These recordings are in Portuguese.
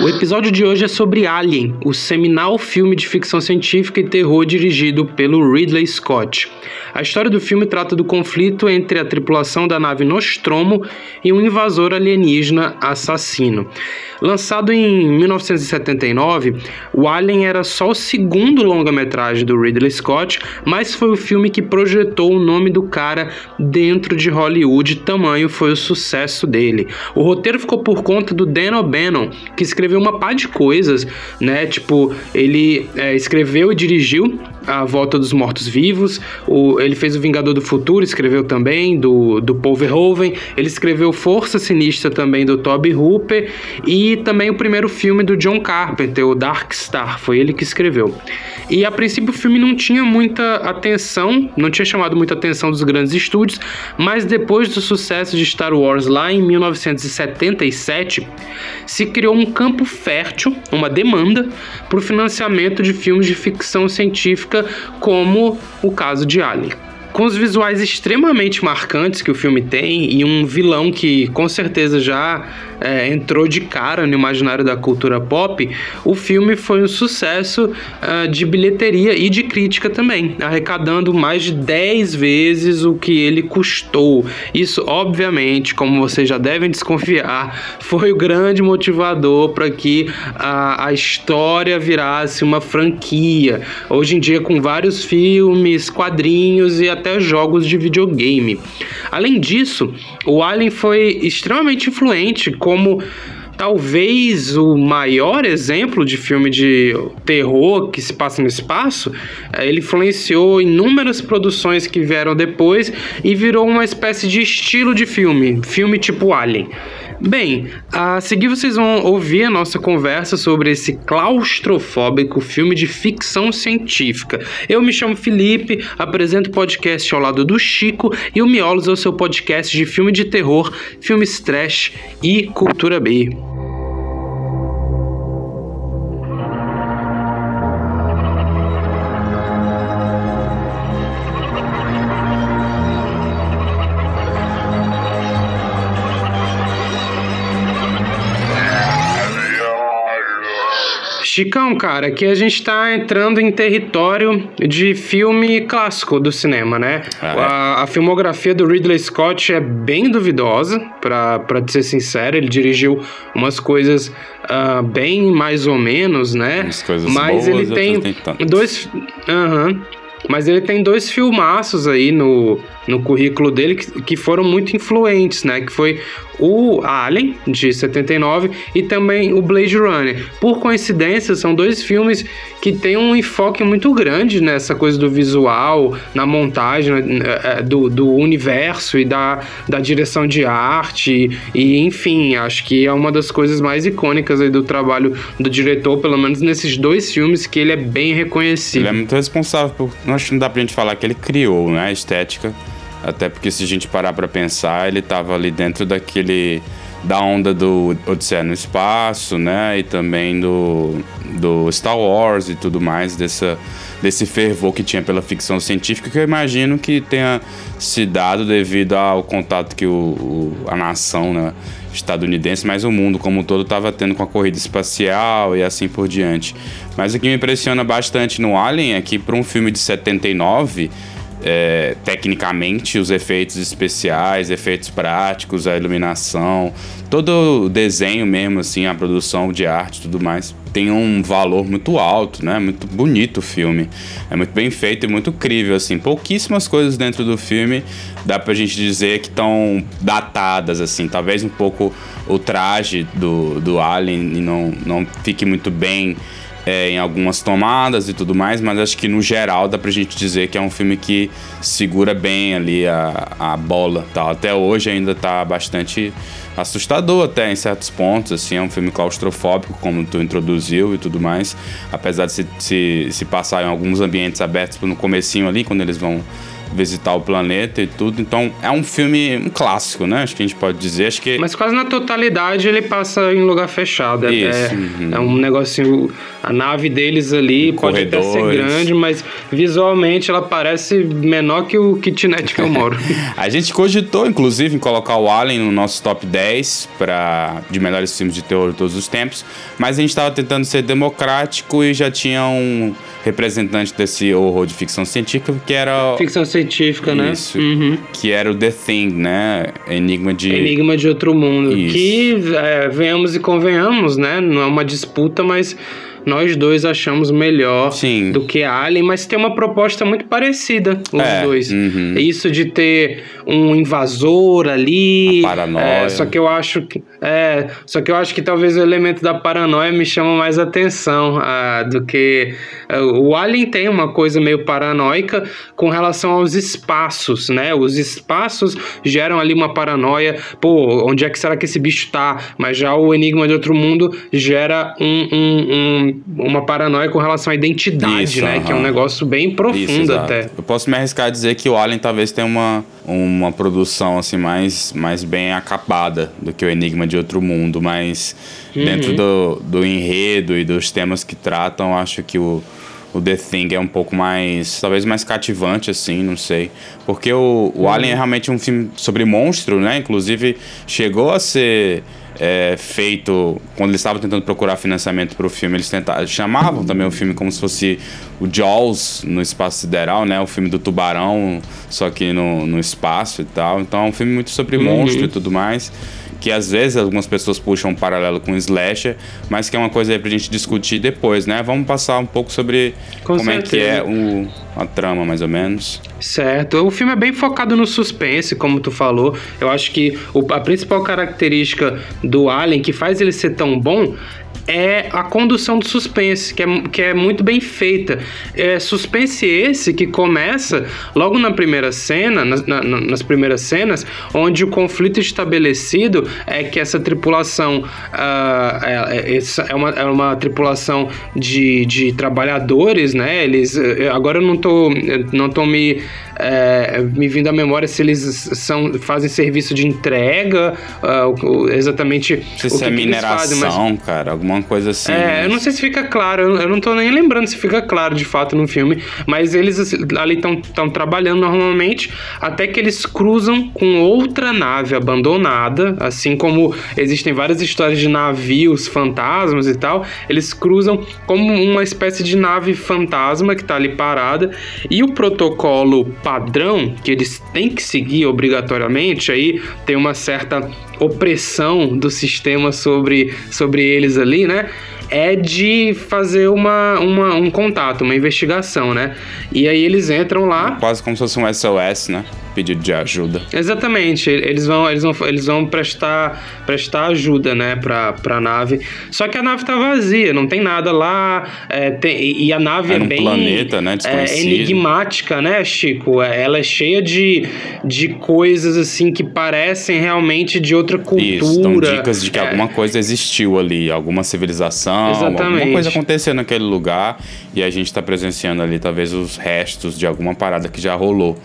O episódio de hoje é sobre Alien, o seminal filme de ficção científica e terror dirigido pelo Ridley Scott. A história do filme trata do conflito entre a tripulação da nave Nostromo e um invasor alienígena assassino. Lançado em 1979, o Alien era só o segundo longa-metragem do Ridley Scott, mas foi o filme que projetou o nome do cara dentro de Hollywood, tamanho foi o sucesso dele. O roteiro ficou por conta do Dan O'Bannon, que escreveu uma par de coisas, né? Tipo, ele é, escreveu e dirigiu a Volta dos Mortos-Vivos, ele fez O Vingador do Futuro, escreveu também, do, do Paul Verhoeven, ele escreveu Força Sinistra também, do Toby Hooper, e também o primeiro filme do John Carpenter, o Dark Star, foi ele que escreveu. E a princípio o filme não tinha muita atenção, não tinha chamado muita atenção dos grandes estúdios, mas depois do sucesso de Star Wars lá em 1977, se criou um campo fértil, uma demanda, para o financiamento de filmes de ficção científica como o caso de Alien com os visuais extremamente marcantes que o filme tem e um vilão que com certeza já é, entrou de cara no imaginário da cultura pop, o filme foi um sucesso uh, de bilheteria e de crítica também, arrecadando mais de 10 vezes o que ele custou. Isso, obviamente, como vocês já devem desconfiar, foi o grande motivador para que a, a história virasse uma franquia. Hoje em dia, com vários filmes, quadrinhos e até jogos de videogame. Além disso, o Alien foi extremamente influente como talvez o maior exemplo de filme de terror que se passa no espaço, é, ele influenciou inúmeras produções que vieram depois e virou uma espécie de estilo de filme, filme tipo Alien. Bem, a seguir vocês vão ouvir a nossa conversa sobre esse claustrofóbico filme de ficção científica. Eu me chamo Felipe, apresento o podcast ao lado do Chico e o Miolos é o seu podcast de filme de terror, filmes trash e cultura B. Chicão, cara, aqui a gente tá entrando em território de filme clássico do cinema, né? Ah, é? a, a, filmografia do Ridley Scott é bem duvidosa, pra, pra ser sincero. Ele dirigiu umas coisas uh, bem mais ou menos, né? Umas coisas Mas boas, ele tem, tem dois. Uhum. Mas ele tem dois filmaços aí no, no currículo dele que, que foram muito influentes, né? Que foi o Alien, de 79, e também o Blade Runner. Por coincidência, são dois filmes que têm um enfoque muito grande nessa coisa do visual, na montagem né, é, do, do universo e da, da direção de arte. E, enfim, acho que é uma das coisas mais icônicas do trabalho do diretor, pelo menos nesses dois filmes, que ele é bem reconhecido. Ele é muito responsável por. Acho que não dá pra gente falar que ele criou né, a estética até porque se a gente parar para pensar, ele estava ali dentro daquele da onda do Odisseia no espaço, né? E também do, do Star Wars e tudo mais, dessa, desse fervor que tinha pela ficção científica, que eu imagino que tenha se dado devido ao contato que o, o a nação né, estadunidense, mas o mundo como um todo estava tendo com a corrida espacial e assim por diante. Mas o que me impressiona bastante no Alien é que para um filme de 79 é, tecnicamente os efeitos especiais, efeitos práticos, a iluminação, todo o desenho mesmo, assim, a produção de arte e tudo mais, tem um valor muito alto, né? Muito bonito o filme. É muito bem feito e muito crível, assim. Pouquíssimas coisas dentro do filme dá pra gente dizer que estão datadas, assim. Talvez um pouco o traje do, do Alien não, não fique muito bem é, em algumas tomadas e tudo mais, mas acho que no geral dá pra gente dizer que é um filme que segura bem ali a, a bola. Tal. Até hoje ainda tá bastante assustador até em certos pontos, assim, é um filme claustrofóbico, como tu introduziu e tudo mais, apesar de se, se, se passar em alguns ambientes abertos no comecinho ali, quando eles vão visitar o planeta e tudo. Então é um filme um clássico, né? Acho que a gente pode dizer. Acho que Mas quase na totalidade ele passa em lugar fechado. É- Isso, é, uhum. é um negocinho. A nave deles ali pode até ser grande, mas visualmente ela parece menor que o kitnet que eu moro. A gente cogitou, inclusive, em colocar o Alien no nosso top 10 pra, de melhores filmes de terror de todos os tempos, mas a gente estava tentando ser democrático e já tinha um representante desse horror de ficção científica que era Ficção científica, né? Isso. Uhum. que era o The Thing, né? Enigma de Enigma de Outro Mundo. Isso. Que, é, venhamos e convenhamos, né? Não é uma disputa, mas nós dois achamos melhor Sim. do que Alien, mas tem uma proposta muito parecida, os É, dois. uhum. Isso de ter um invasor ali. A paranoia. é, só que eu acho que. É, só que eu acho que talvez o elemento da paranoia me chama mais atenção ah, do que. ah, o Alien tem uma coisa meio paranoica com relação aos espaços, né? Os espaços geram ali uma paranoia. Pô, onde é que será que esse bicho tá? Mas já o Enigma de Outro Mundo gera um- um- um- uma paranoia com relação à identidade, Isso, né? Que é um negócio bem Isso, profundo exato. até. Eu posso me arriscar a dizer que o Alien talvez tenha uma, uma produção assim mais, mais bem acabada do que o Enigma de Outro Mundo, mas Uhum. dentro do, do enredo e dos temas que tratam, acho que o, o The Thing é um pouco mais, talvez mais cativante assim, não sei. Porque o, o Alien é realmente um filme sobre monstro, né? Inclusive chegou a ser é, feito quando eles estavam tentando procurar financiamento para o filme eles tentavam, chamavam também o filme como se fosse o Jaws no espaço sideral né o filme do tubarão só que no, no espaço e tal então é um filme muito sobre monstro e tudo mais que às vezes algumas pessoas puxam um paralelo com o slasher mas que é uma coisa aí pra gente discutir depois né vamos passar um pouco sobre Com como é que é certeza. o, a trama mais ou menos Certo. O filme é bem focado no suspense, como tu falou. Eu acho que o- a principal característica do Alien que faz ele ser tão bom é a condução do suspense, que é, que é muito bem feita. É suspense esse que começa logo na primeira cena, nas, na- na- nas primeiras cenas, onde o conflito estabelecido é que essa tripulação ah, é, é- é uma, é uma tripulação de, de trabalhadores, né? Eles eh, agora eu não tô eu não tô me eh, me vindo à memória se eles são fazem serviço de entrega, o- exatamente sei o se que é que eles fazem, mas mineração cara alguma coisa assim. É, eu não sei se fica claro, eu eu não tô nem lembrando se fica claro de fato no filme, mas eles assim, ali estão trabalhando normalmente até que eles cruzam com outra nave abandonada, assim como existem várias histórias de navios fantasmas e tal, eles cruzam como uma espécie de nave fantasma que tá ali parada e o protocolo padrão que eles têm que seguir obrigatoriamente, aí tem uma certa opressão do sistema sobre, sobre eles ali, né? É de fazer uma, uma, um contato, uma investigação, né? E aí eles entram lá. quase como se fosse um SOS né pedido de ajuda Exatamente, eles vão, eles vão, eles vão prestar, prestar ajuda, né, pra, pra nave. Só que a nave tá vazia, não tem nada lá, é, tem- e a nave É é, num bem planeta, né, é, enigmática, né, Chico? É, Ela é cheia de, de coisas assim que parecem realmente de outra cultura. Isso, dão dicas de que É, alguma coisa existiu ali, alguma civilização, Exatamente. alguma coisa aconteceu naquele lugar e a gente tá presenciando ali talvez os restos de alguma parada que já rolou.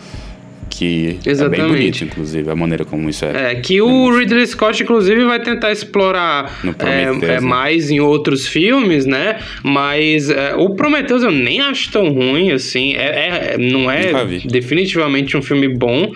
Que é bem Exatamente. bonito, inclusive, a maneira como isso é. É, que o Ridley Scott, inclusive, vai tentar explorar é, é, né? mais em outros filmes, né? Mas é, o Prometheus eu nem acho tão ruim, assim. É, é- não é definitivamente um filme bom.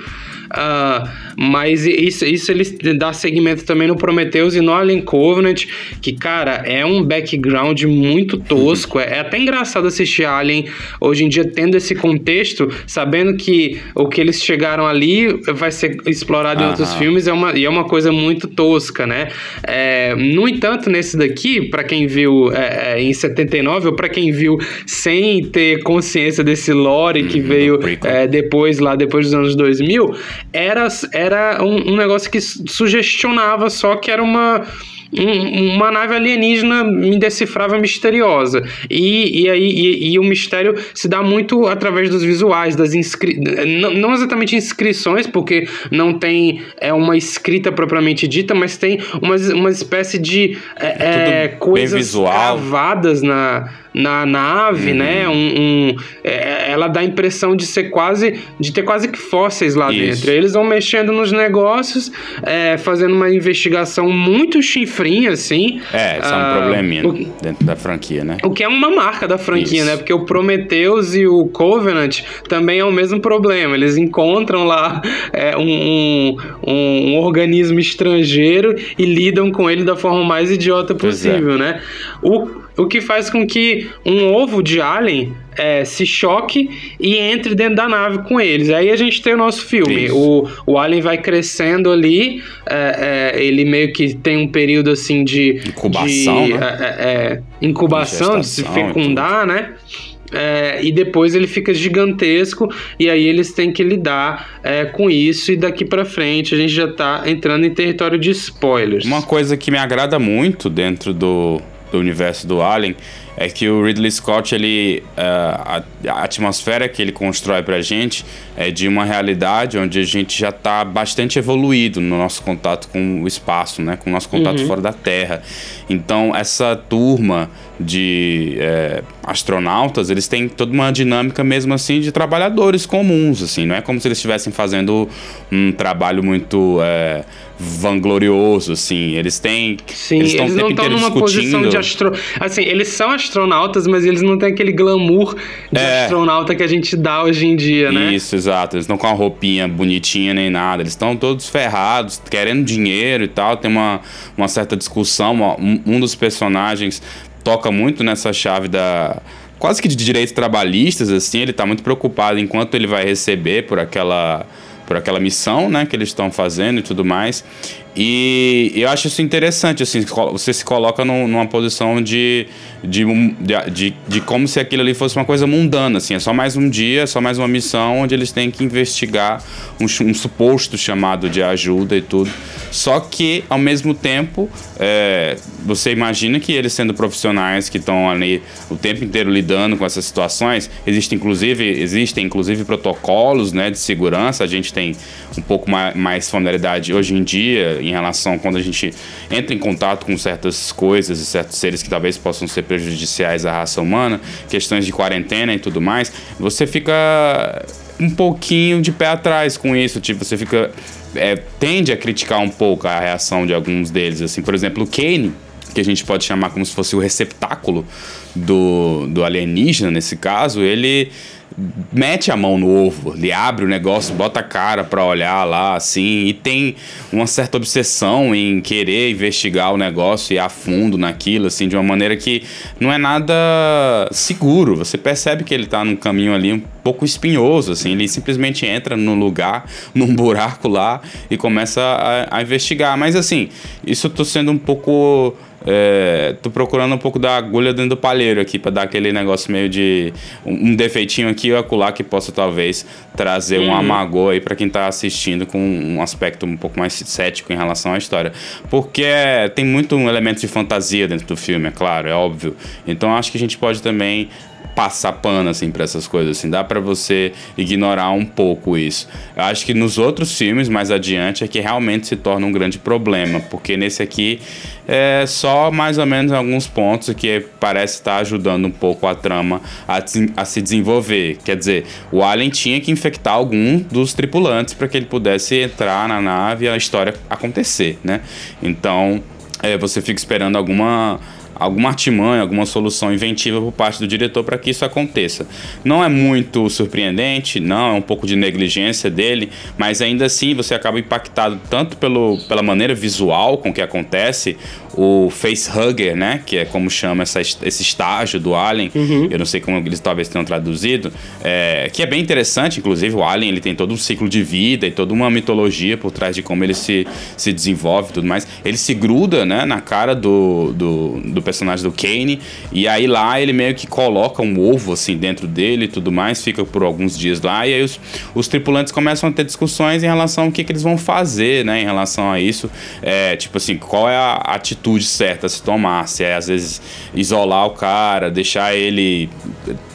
ah, mas isso, isso ele dá seguimento também no Prometheus e no Alien Covenant, que, cara, é um background muito tosco. é, é até engraçado assistir Alien hoje em dia tendo esse contexto, sabendo que o que eles chegaram ali vai ser explorado em outros filmes é uma, e é uma coisa muito tosca, né? É, no entanto, nesse daqui, pra quem viu é, é, em 79, ou pra quem viu sem ter consciência desse lore que Uhum, veio é, depois, lá depois dos anos 2000, era, era um, um negócio que su- sugestionava só que era uma um, uma nave alienígena indecifrável, misteriosa. E, e aí e, e, o mistério se dá muito através dos visuais, das inscri... não, não exatamente inscrições, porque não tem é uma escrita propriamente dita, mas tem uma, uma espécie de é, é, coisas gravadas na na nave, uhum. né? Um, um é, ela dá a impressão de ser quase, de ter quase que fósseis lá Isso. dentro. Eles vão mexendo nos negócios, é, fazendo uma investigação muito chifrinha, assim. É, é um ah, probleminha o, dentro da franquia, né? O que é uma marca da franquia, Isso. né? Porque o Prometheus e o Covenant também é o mesmo problema. Eles encontram lá é, um, um, um, organismo estrangeiro e lidam com ele da forma mais idiota é. possível, né? O o que faz com que um ovo de alien é, se choque e entre dentro da nave com eles. Aí a gente tem o nosso filme. O, o Alien vai crescendo ali, é, é, ele meio que tem um período assim de. Incubação. De, né? É, é, é, incubação, de se fecundar, né? É, e depois ele fica gigantesco e aí eles têm que lidar é, com isso e daqui para frente a gente já tá entrando em território de spoilers. Uma coisa que me agrada muito dentro do, do universo do Alien é que o Ridley Scott ele uh, a, a, atmosfera que ele constrói para a gente é de uma realidade onde a gente já está bastante evoluído no nosso contato com o espaço, né, com o nosso contato uhum. fora da Terra. Então essa turma de é, astronautas eles têm toda uma dinâmica mesmo assim de trabalhadores comuns, assim, não é como se eles estivessem fazendo um trabalho muito é, vanglorioso, assim. Eles têm. Sim, eles, eles não estão numa discutindo. posição de astro. Assim, eles são astronautas, mas eles não têm aquele glamour de é. astronauta que a gente dá hoje em dia, né? Isso, exato. Eles não com a roupinha bonitinha nem nada. Eles estão todos ferrados, querendo dinheiro e tal. Tem uma, uma certa discussão. Um, um dos personagens toca muito nessa chave da quase que de direitos trabalhistas, assim, ele está muito preocupado enquanto ele vai receber por aquela por aquela missão, né, que eles estão fazendo e tudo mais. E eu acho isso interessante, assim, você se coloca numa posição de, de, de, de, como se aquilo ali fosse uma coisa mundana, assim, é só mais um dia, é só mais uma missão onde eles têm que investigar um, um suposto chamado de ajuda e tudo. Só que, ao mesmo tempo, é, você imagina que eles sendo profissionais que estão ali o tempo inteiro lidando com essas situações, existem inclusive, existem inclusive protocolos né, de segurança, a gente tem um pouco mais, mais familiaridade hoje em dia em relação quando a gente entra em contato com certas coisas e certos seres que talvez possam ser prejudiciais à raça humana, questões de quarentena e tudo mais, você fica um pouquinho de pé atrás com isso, tipo, você fica é, tende a criticar um pouco a reação de alguns deles, assim, por exemplo, o Kane, que a gente pode chamar como se fosse o receptáculo do, do alienígena nesse caso, ele mete a mão no ovo, ele abre o negócio, bota a cara para olhar lá, assim, e tem uma certa obsessão em querer investigar o negócio e a fundo naquilo, assim, de uma maneira que não é nada seguro. Você percebe que ele tá num caminho ali um pouco espinhoso, assim, ele simplesmente entra no lugar, num buraco lá e começa a, a investigar. Mas assim, isso eu tô sendo um pouco é, tô procurando um pouco da agulha dentro do palheiro aqui para dar aquele negócio meio de um, um defeitinho aqui ou acolá que possa talvez trazer uhum. um amagô aí para quem tá assistindo com um aspecto um pouco mais cético em relação à história. Porque é, tem muito um elemento de fantasia dentro do filme, é claro, é óbvio. Então acho que a gente pode também passar pano assim para essas coisas assim, dá para você ignorar um pouco isso. Eu acho que nos outros filmes mais adiante é que realmente se torna um grande problema, porque nesse aqui é só mais ou menos alguns pontos que parece estar ajudando um pouco a trama a, a se desenvolver. Quer dizer, o Alien tinha que infectar algum dos tripulantes para que ele pudesse entrar na nave e a história acontecer, né? Então, é, você fica esperando alguma alguma artimanha, alguma solução inventiva por parte do diretor para que isso aconteça. Não é muito surpreendente, não, é um pouco de negligência dele, mas ainda assim você acaba impactado tanto pelo, pela maneira visual com que acontece, o facehugger, né, que é como chama essa, esse estágio do Alien, uhum. eu não sei como eles talvez tenham traduzido, é, que é bem interessante, inclusive o Alien ele tem todo um ciclo de vida e toda uma mitologia por trás de como ele se, se desenvolve e tudo mais. Ele se gruda, né, na cara do, do, do personagem do Kane. E aí lá ele meio que coloca um ovo assim dentro dele e tudo mais, fica por alguns dias lá. E aí os, os tripulantes começam a ter discussões em relação ao que, que eles vão fazer, né? Em relação a isso. É, tipo assim, qual é a atitude certa a se tomar? Se é às vezes isolar o cara, deixar ele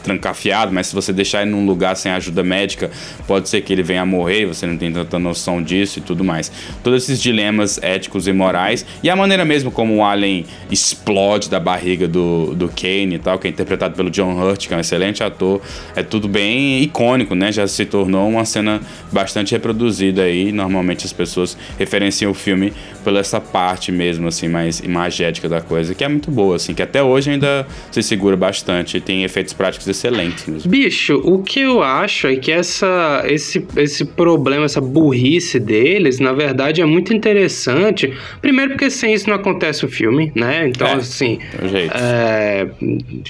trancafiado, mas se você deixar ele num lugar sem ajuda médica, pode ser que ele venha a morrer, você não tem tanta noção disso e tudo mais. Todos esses dilemas éticos e morais, e a maneira mesmo como o Alien explode da barriga do, do Kane e tal, que é interpretado pelo John Hurt, que é um excelente ator, é tudo bem icônico, né? Já se tornou uma cena bastante reproduzida aí, normalmente as pessoas referenciam o filme pela essa parte mesmo, assim, mais imagética da coisa, que é muito boa, assim, que até hoje ainda se segura bastante, tem efeitos práticos excelente mesmo. Bicho, o que eu acho é que essa, esse, esse problema, essa burrice deles, na verdade, é muito interessante. Primeiro, porque sem isso não acontece o filme, né? Então, é, assim. É,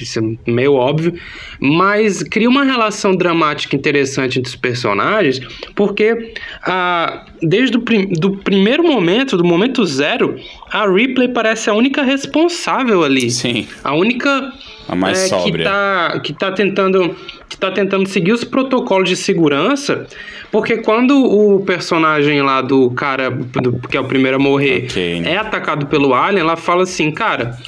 isso é meio óbvio. Mas cria uma relação dramática interessante entre os personagens, porque ah, desde o prim do primeiro momento, do momento zero, a Ripley parece a única responsável ali. Sim. A única a mais é, sóbria. Que tá, que tá tentando que tá tentando seguir os protocolos de segurança, porque quando o personagem lá do cara, do, que é o primeiro a morrer, okay. é atacado pelo alien, ela fala assim, cara,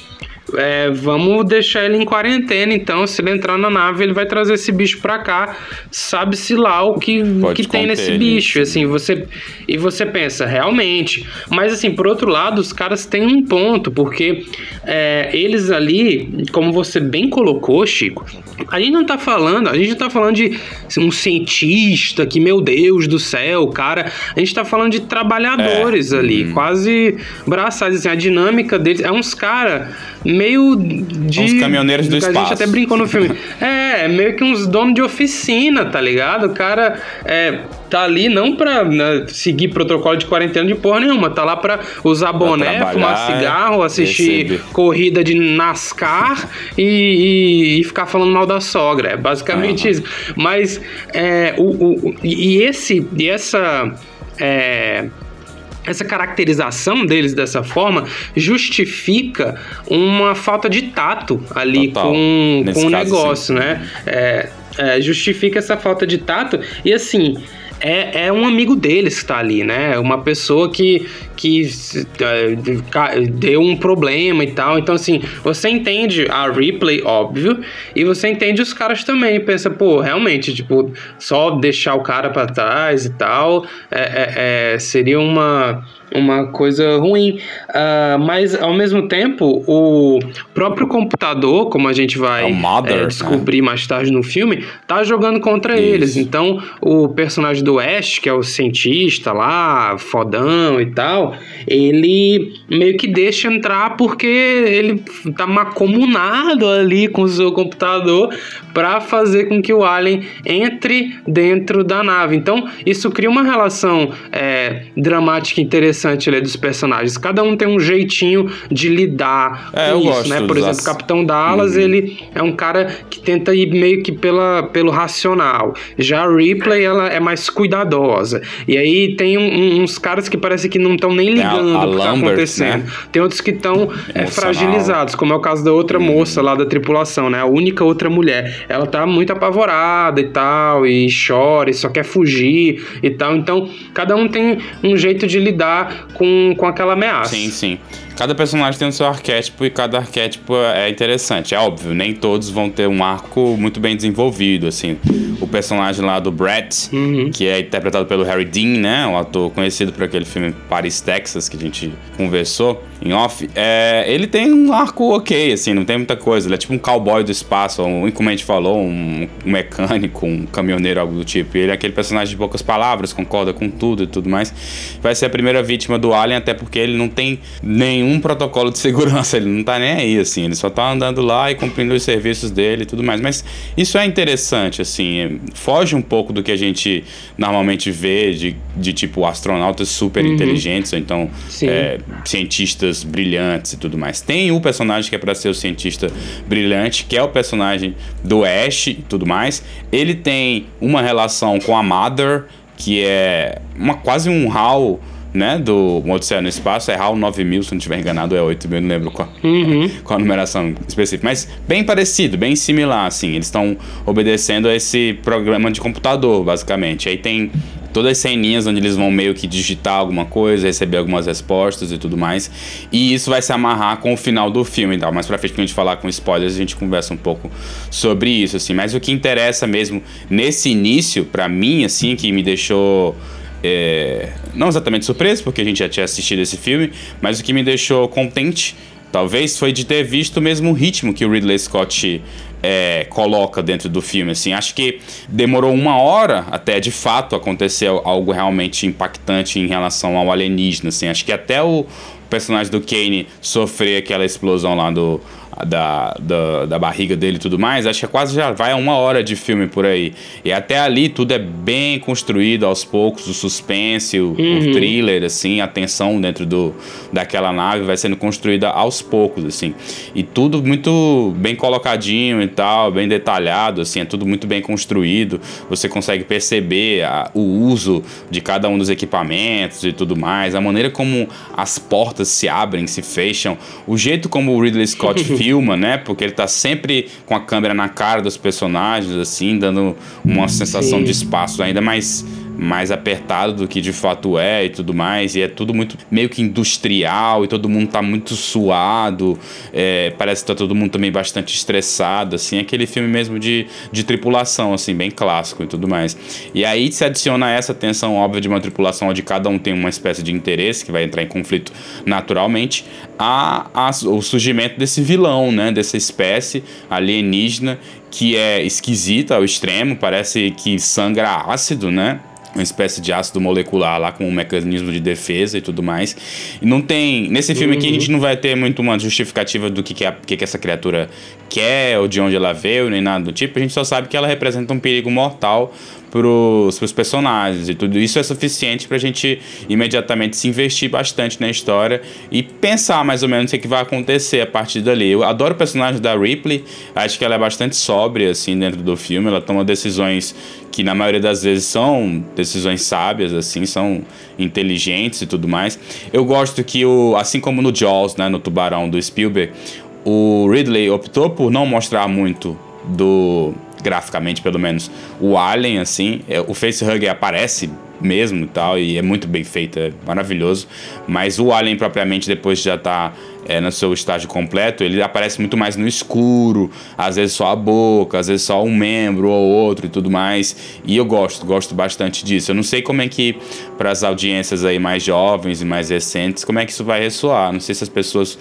é, vamos deixar ele em quarentena, então. Se ele entrar na nave, ele vai trazer esse bicho pra cá. Sabe-se lá o que, que tem nesse bicho. Assim, você, e você pensa, realmente. Mas, assim, por outro lado, os caras têm um ponto, porque é, eles ali, como você bem colocou, Chico, a gente não tá falando, a gente não tá falando de um cientista que, meu Deus do céu, cara. A gente tá falando de trabalhadores é. ali, hum. quase braçados. Assim, a dinâmica deles é uns caras meio de. Uns caminhoneiros do espaço. A gente até brincou no filme. é, meio que uns donos de oficina, tá ligado? O cara é, tá ali não pra né, seguir protocolo de quarentena de porra nenhuma, tá lá pra usar boné, fumar cigarro, assistir receber. corrida de NASCAR e, e, e, ficar falando mal da sogra. É basicamente uhum. isso. Mas é, o, o, e esse. E essa. É, essa caracterização deles dessa forma justifica uma falta de tato ali Total. com, com o negócio, sim. né? É, é, justifica essa falta de tato e assim é, é um amigo deles que tá ali, né? Uma pessoa que, que é, deu um problema e tal. Então, assim, você entende a replay, óbvio, e você entende os caras também. Pensa, pô, realmente, tipo, só deixar o cara para trás e tal é, é, é seria uma uma coisa ruim. Uh, mas, ao mesmo tempo, o próprio computador, como a gente vai é Mother, é, descobrir né? mais tarde no filme, tá jogando contra Isso. eles. Então, o personagem do Ash, que é o cientista lá, fodão e tal, ele meio que deixa entrar porque ele tá macomunado ali com o seu computador para fazer com que o alien entre dentro da nave. Então, isso cria uma relação é, dramática interessante interessante ali dos personagens. Cada um tem um jeitinho de lidar é, com isso, né? Por exemplo, o Capitão Dallas, uhum. ele é um cara que tenta ir meio que pela, pelo racional. Já a Ripley, ela é mais cuidadosa. E aí tem um, uns caras que parece que não estão nem ligando o que tá acontecendo. Né? Tem outros que estão é, fragilizados, como é o caso da outra uhum. moça lá da tripulação, né? A única outra mulher. Ela tá muito apavorada e tal, e chora, e só quer fugir e tal. Então, cada um tem um jeito de lidar com, com aquela ameaça. Sim, sim. Cada personagem tem o seu arquétipo e cada arquétipo é interessante. É óbvio, nem todos vão ter um arco muito bem desenvolvido, assim. O personagem lá do Brett, uhum. que é interpretado pelo Harry Dean, né? Um ator conhecido por aquele filme Paris, Texas, que a gente conversou em off. É, ele tem um arco ok, assim, não tem muita coisa. Ele é tipo um cowboy do espaço, um, como a gente falou, um, um mecânico, um caminhoneiro, algo do tipo. E ele é aquele personagem de poucas palavras, concorda com tudo e tudo mais. Vai ser a primeira vítima do Alien, até porque ele não tem nenhum nenhum protocolo de segurança, ele não tá nem aí, assim, ele só tá andando lá e cumprindo os serviços dele e tudo mais. Mas isso é interessante, assim, foge um pouco do que a gente normalmente vê de, de tipo astronautas super uhum. inteligentes, ou então é, cientistas brilhantes e tudo mais. Tem o personagem que é para ser o cientista brilhante, que é o personagem do Ash e tudo mais. Ele tem uma relação com a Mother, que é uma, quase um HAL né, do Odisseia no Espaço, é HAL 9000, se não estiver enganado, é 8000, não lembro qual, uhum. qual a numeração específica, mas bem parecido, bem similar, assim, eles estão obedecendo a esse programa de computador, basicamente. Aí tem todas as ceninhas onde eles vão meio que digitar alguma coisa, receber algumas respostas e tudo mais. E isso vai se amarrar com o final do filme e tal. Mais pra frente, quando a gente falar com spoilers, a gente conversa um pouco sobre isso, assim. Mas o que interessa mesmo nesse início, para mim, assim, que me deixou. É, não exatamente surpreso, porque a gente já tinha assistido esse filme, mas o que me deixou contente, talvez, foi de ter visto o mesmo ritmo que o Ridley Scott é, coloca dentro do filme. Assim, acho que demorou uma hora até de fato acontecer algo realmente impactante em relação ao alienígena. Assim, acho que até o personagem do Kane sofrer aquela explosão lá do da, da, da, barriga dele e tudo mais, acho que quase já vai uma hora de filme por aí. E até ali tudo é bem construído aos poucos, o suspense, o, uhum. o thriller, assim, a tensão dentro do, daquela nave vai sendo construída aos poucos, assim. E tudo muito bem colocadinho e tal, bem detalhado, assim, é tudo muito bem construído. Você consegue perceber a, o uso de cada um dos equipamentos e tudo mais, a maneira como as portas se abrem, se fecham, o jeito como o Ridley Scott filma, né? Porque ele tá sempre com a câmera na cara dos personagens, assim, dando uma sensação Sim. de espaço ainda mais mais apertado do que de fato é e tudo mais. E é tudo muito meio que industrial e todo mundo tá muito suado. É, parece que tá todo mundo também bastante estressado, assim. Aquele filme mesmo de, de tripulação, assim, bem clássico e tudo mais. E aí se adiciona essa tensão óbvia de uma tripulação onde cada um tem uma espécie de interesse que vai entrar em conflito naturalmente, a, a o surgimento desse vilão, né? Dessa espécie alienígena que é esquisita ao extremo, parece que sangra ácido, né? uma espécie de ácido molecular lá com um mecanismo de defesa e tudo mais. E não tem. Nesse filme uhum. aqui a gente não vai ter muito uma justificativa do que, que, a, que, que essa criatura quer ou de onde ela veio, nem nada do tipo. A gente só sabe que ela representa um perigo mortal pros, pros personagens e tudo isso é suficiente pra gente imediatamente se investir bastante na história e pensar mais ou menos o que vai acontecer a partir dali. Eu adoro o personagem da Ripley, acho que ela é bastante sóbria assim dentro do filme, ela toma decisões que na maioria das vezes são decisões sábias, assim, são inteligentes e tudo mais. Eu gosto que o, assim como no Jaws, né, no Tubarão do Spielberg, o Ridley optou por não mostrar muito do graficamente pelo menos, o Alien, assim, é, o facehugger aparece mesmo e tal, e é muito bem feito, é maravilhoso, mas o Alien propriamente, depois de já tá é, no seu estágio completo, ele aparece muito mais no escuro, às vezes só a boca, às vezes só um membro ou outro e tudo mais. E eu gosto, gosto bastante disso. Eu não sei como é que, para as audiências aí mais jovens e mais recentes, como é que isso vai ressoar. Não sei se as pessoas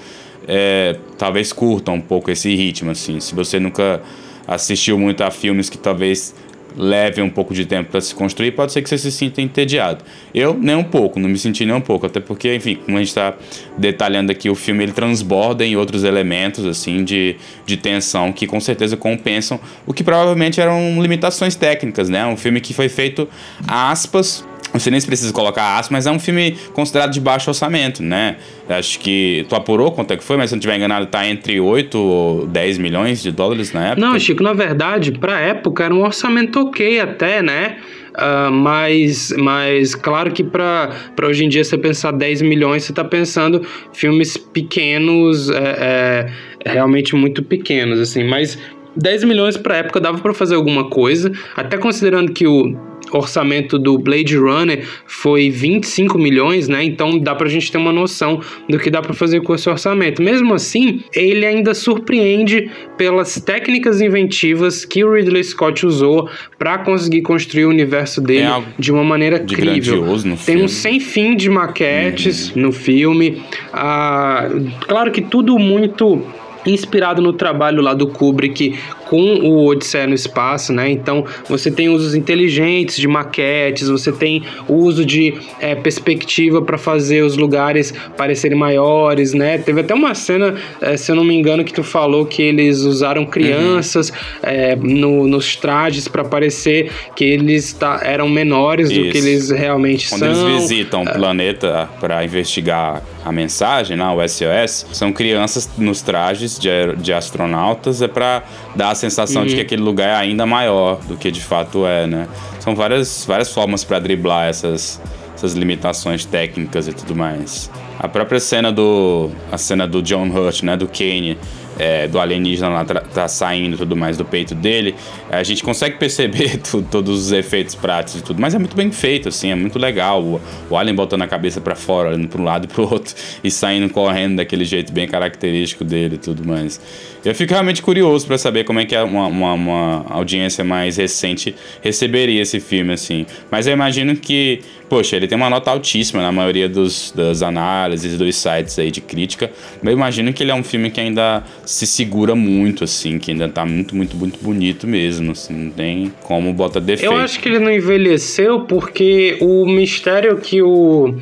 é, talvez curtam um pouco esse ritmo, assim. Se você nunca assistiu muito a filmes que talvez levem um pouco de tempo para se construir, pode ser que você se sinta entediado. Eu, nem um pouco, não me senti nem um pouco, até porque, enfim, como a gente está detalhando aqui, o filme ele transborda em outros elementos, assim, de, de tensão que com certeza compensam o que provavelmente eram limitações técnicas, né? Um filme que foi feito, aspas, você nem precisa colocar aço, mas é um filme considerado de baixo orçamento, né? Acho que. Tu apurou quanto é que foi, mas se não estiver enganado, tá entre 8 ou 10 milhões de dólares na época. Não, Chico, na verdade, pra época era um orçamento ok até, né? Uh, mas, mas claro que para hoje em dia você pensar 10 milhões, você está pensando filmes pequenos, é, é, realmente muito pequenos, assim. Mas 10 milhões para época dava para fazer alguma coisa, até considerando que o orçamento do Blade Runner foi 25 milhões, né? Então dá pra gente ter uma noção do que dá para fazer com esse orçamento. Mesmo assim, ele ainda surpreende pelas técnicas inventivas que o Ridley Scott usou para conseguir construir o universo dele é de uma maneira de crível. Tem filme. um sem fim de maquetes uhum. no filme. Ah, claro que tudo muito inspirado no trabalho lá do Kubrick com o Odisseia no Espaço, né? Então você tem usos inteligentes de maquetes, você tem uso de é, perspectiva para fazer os lugares parecerem maiores, né? Teve até uma cena, é, se eu não me engano, que tu falou que eles usaram crianças uhum. é, no, nos trajes para parecer que eles tá, eram menores Isso. do que eles realmente Quando são. Quando eles visitam o planeta para investigar a mensagem, né, o SOS, são crianças nos trajes de, de astronautas, é para dar a sensação de que uhum. aquele lugar é ainda maior do que de fato é, né? São várias, várias formas para driblar essas, essas limitações técnicas e tudo mais. A própria cena do a cena do John Hurt, né, do Kane, é, do alienígena lá tá saindo tudo mais do peito dele, a gente consegue perceber tu, todos os efeitos práticos e tudo, mas é muito bem feito, assim, é muito legal. O, o alien botando a cabeça para fora, olhando para um lado e pro outro e saindo correndo daquele jeito bem característico dele e tudo mais. Eu fico realmente curioso para saber como é que uma, uma, uma, audiência mais recente receberia esse filme, assim. Mas eu imagino que, poxa, ele tem uma nota altíssima na maioria dos, das análises, dos sites aí de crítica. Mas eu imagino que ele é um filme que ainda se segura muito, assim, que ainda tá muito, muito, muito bonito mesmo, assim. Não tem como bota defeito. Eu acho que ele não envelheceu porque o mistério que o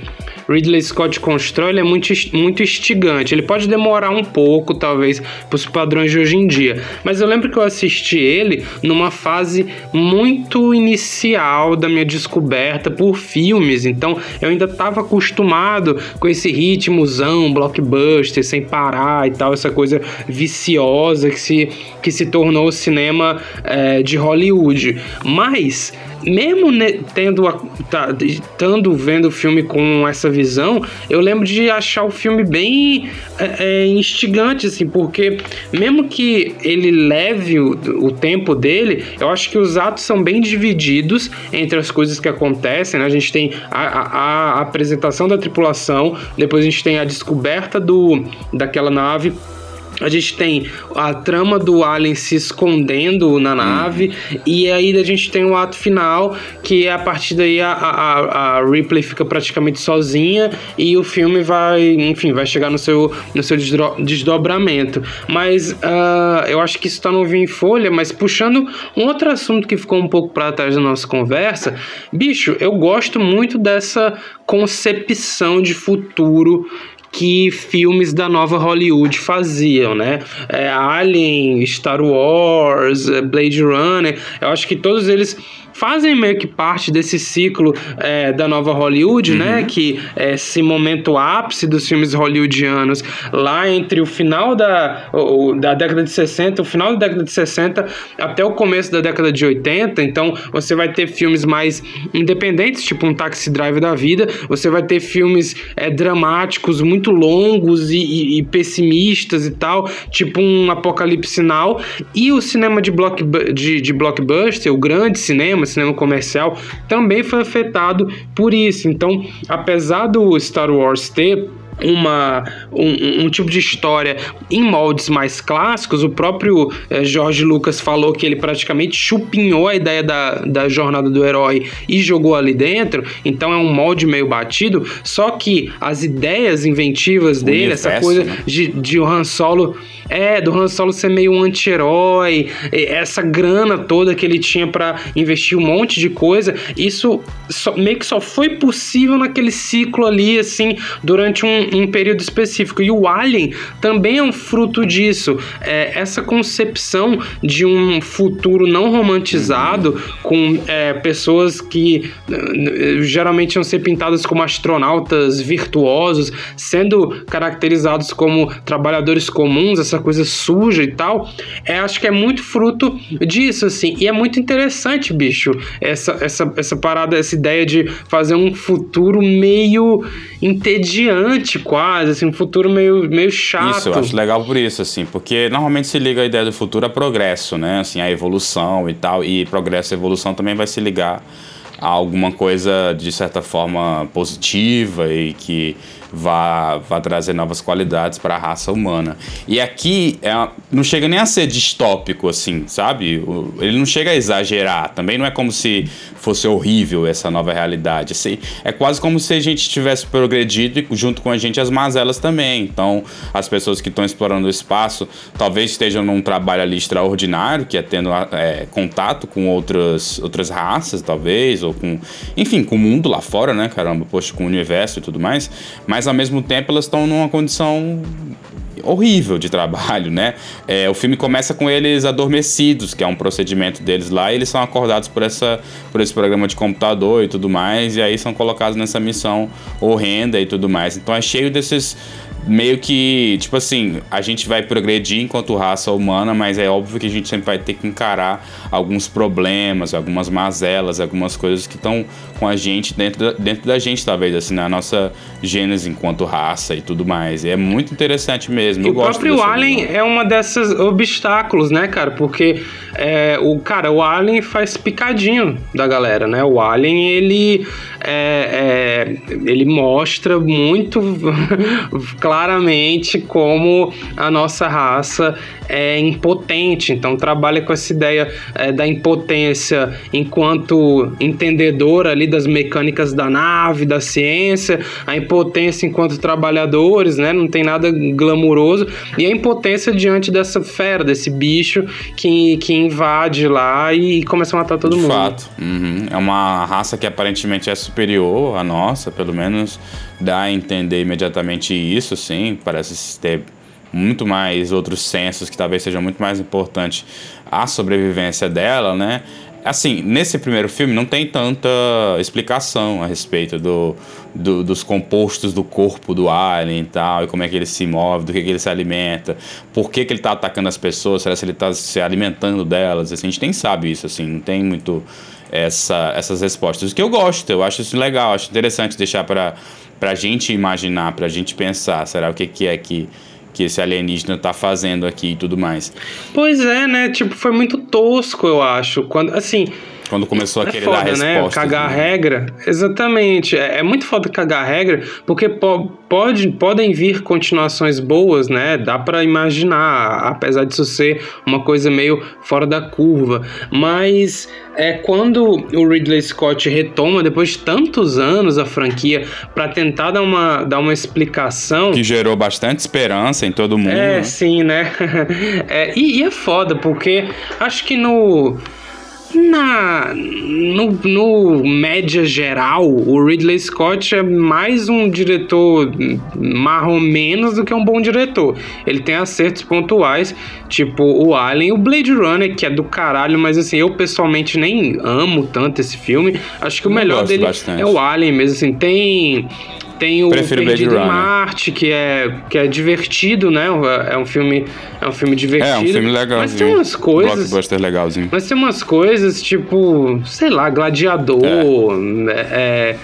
Ridley Scott constrói é muito, muito instigante. Ele pode demorar um pouco, talvez, para os padrões de hoje em dia. Mas eu lembro que eu assisti ele numa fase muito inicial da minha descoberta por filmes. Então eu ainda estava acostumado com esse ritmozão, blockbuster, sem parar e tal, essa coisa viciosa que se, que se tornou o cinema é, de Hollywood. Mas mesmo tendo tá, estando vendo o filme com essa visão, eu lembro de achar o filme bem é, é, instigante, assim, porque mesmo que ele leve o, o, tempo dele, eu acho que os atos são bem divididos entre as coisas que acontecem. Né? A gente tem a, a, a apresentação da tripulação, depois a gente tem a descoberta do daquela nave a gente tem a trama do Alien se escondendo na nave, e aí a gente tem o ato final, que é a partir daí a, a, a, Ripley fica praticamente sozinha e o filme vai, enfim, vai chegar no seu, no seu desdobramento. Mas uh, eu acho que isso tá no Vinho em Folha, mas puxando um outro assunto que ficou um pouco para trás da nossa conversa, bicho, eu gosto muito dessa concepção de futuro que filmes da nova Hollywood faziam, né? É, Alien, Star Wars, Blade Runner, eu acho que todos eles fazem meio que parte desse ciclo é, da nova Hollywood, né? uhum. né? Que é esse momento ápice dos filmes hollywoodianos, lá entre o final da, o, da década de 60, o final da década de 60 até o começo da década de 80. Então, você vai ter filmes mais independentes, tipo um Taxi Drive da vida, você vai ter filmes é, dramáticos, muito longos e, e, e pessimistas e tal, tipo um Apocalipse Sinal, e o cinema de, block, de, de blockbuster, o grande cinema, cinema comercial, também foi afetado por isso. Então, apesar do Star Wars ter uma, um, um, tipo de história em moldes mais clássicos. O próprio é, George Lucas falou que ele praticamente chupinhou a ideia da, da jornada do herói e jogou ali dentro. Então é um molde meio batido. Só que as ideias inventivas dele, universo, essa coisa né? de, de o Han Solo é, do Han Solo ser meio um anti-herói, essa grana toda que ele tinha para investir um monte de coisa, isso só, meio que só foi possível naquele ciclo ali, assim, durante um, um período específico. E o Alien também é um fruto disso. É, essa concepção de um futuro não romantizado, com é, pessoas que geralmente iam ser pintadas como astronautas virtuosos, sendo caracterizados como trabalhadores comuns, essa coisa suja e tal, é, acho que é muito fruto disso, assim. E é muito interessante, bicho, essa, essa, essa parada, essa ideia de fazer um futuro meio entediante, quase, assim, um futuro meio, meio chato. Isso, eu acho legal por isso, assim, porque normalmente se liga a ideia do futuro a progresso, né? Assim, a evolução e tal, e progresso e evolução também vai se ligar a alguma coisa de certa forma positiva e que vá, vá trazer novas qualidades para a raça humana. E aqui é, não chega nem a ser distópico, assim, sabe? Ele não chega a exagerar. Também não é como se fosse horrível essa nova realidade. Assim, é quase como se a gente tivesse progredido e junto com a gente as mazelas também. Então, as pessoas que estão explorando o espaço talvez estejam num trabalho ali extraordinário, que é tendo é, contato com outras, outras raças, talvez, ou com, enfim, com o mundo lá fora, né? Caramba, poxa, com o universo e tudo mais. Mas mas ao mesmo tempo elas estão numa condição horrível de trabalho, né? É, o filme começa com eles adormecidos, que é um procedimento deles lá, e eles são acordados por, essa, por esse programa de computador e tudo mais, e aí são colocados nessa missão horrenda e tudo mais. Então é cheio desses meio que, tipo assim, a gente vai progredir enquanto raça humana, mas é óbvio que a gente sempre vai ter que encarar alguns problemas, algumas mazelas, algumas coisas que estão com a gente dentro da, dentro da gente, talvez, assim, na nossa gênese enquanto raça e tudo mais. E é muito interessante mesmo. O próprio Alien é uma dessas obstáculos, né, cara? Porque é, o cara, o Alien faz picadinho da galera, né? O Alien ele é, é, ele mostra muito claramente como a nossa raça é impotente. Então trabalha com essa ideia é, da impotência enquanto entendedora ali das mecânicas da nave, da ciência, a impotência enquanto trabalhadores, né? Não tem nada glamuroso e a impotência diante dessa fera, desse bicho que, que invade lá e começa a matar todo De mundo. Fato. Uhum. É uma raça que aparentemente é superior à nossa, pelo menos dá a entender imediatamente isso, sim. Parece ter muito mais outros sensos que talvez seja muito mais importante a sobrevivência dela, né? Assim, nesse primeiro filme não tem tanta explicação a respeito do, do, dos compostos do corpo do alien e tal, e como é que ele se move, do que, que ele se alimenta, por que, que ele está atacando as pessoas, será que ele está se alimentando delas, assim, a gente nem sabe isso, assim, não tem muito essa, essas respostas. O que eu gosto, eu acho isso legal, acho interessante deixar para a gente imaginar, para a gente pensar, será o que, que é que que esse alienígena tá fazendo aqui e tudo mais. Pois é, né? Tipo, foi muito tosco, eu acho. Quando, assim, quando começou a é querer foda, dar respostas. Né? Cagar né? a regra. Exatamente. É, é, muito foda cagar a regra, porque po pode, podem vir continuações boas, né? Dá para imaginar, apesar disso ser uma coisa meio fora da curva. Mas é quando o Ridley Scott retoma, depois de tantos anos, a franquia, para tentar dar uma, dar uma explicação. Que gerou bastante esperança em todo mundo. É, né? sim, né? é, e, e é foda, porque acho que no na no, no média geral, o Ridley Scott é mais um diretor marrom menos do que um bom diretor. Ele tem acertos pontuais, tipo o Alien o Blade Runner, que é do caralho, mas assim, eu pessoalmente nem amo tanto esse filme. Acho que o melhor dele bastante. é o Alien mesmo, assim, tem tem o Prefiro Perdido em Marte, que é, que é divertido, né? É um filme, é um filme divertido. É, um filme legalzinho. Mas tem umas coisas... Blockbuster legalzinho. Mas tem umas coisas, tipo, sei lá, Gladiador, é, é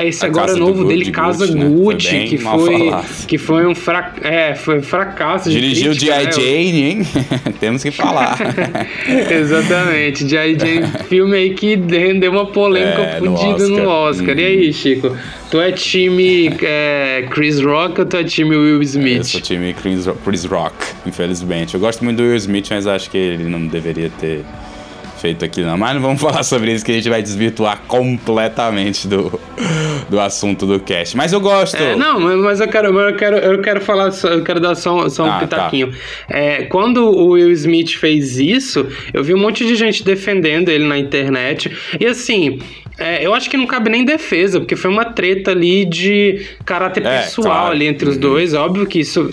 esse a agora novo dele, de Casa Gucci, Gucci né? que, foi, que foi um fra... é, foi um fracasso. Dirigiu o G.I. Né? Jane, hein? Temos que falar. Exatamente, G.I. Jane, filme aí que rendeu uma polêmica é, fodida no Oscar. No Oscar. Hum. E aí, Chico? Tu é time é, Chris Rock ou tu é time Will Smith? Eu sou time Chris Rock, infelizmente. Eu gosto muito do Will Smith, mas acho que ele não deveria ter feito aqui não. Mas não vamos falar sobre isso que a gente vai desvirtuar completamente do, do assunto do cast. Mas eu gosto. É, não, mas eu quero, eu quero, eu quero falar, eu quero dar só, só um ah, tá. pitaquinho. Tá. É, quando o Will Smith fez isso, eu vi um monte de gente defendendo ele na internet. E assim, é, eu acho que não cabe nem defesa, porque foi uma treta ali de caráter é, pessoal claro. ali entre os uhum. dois. Óbvio que isso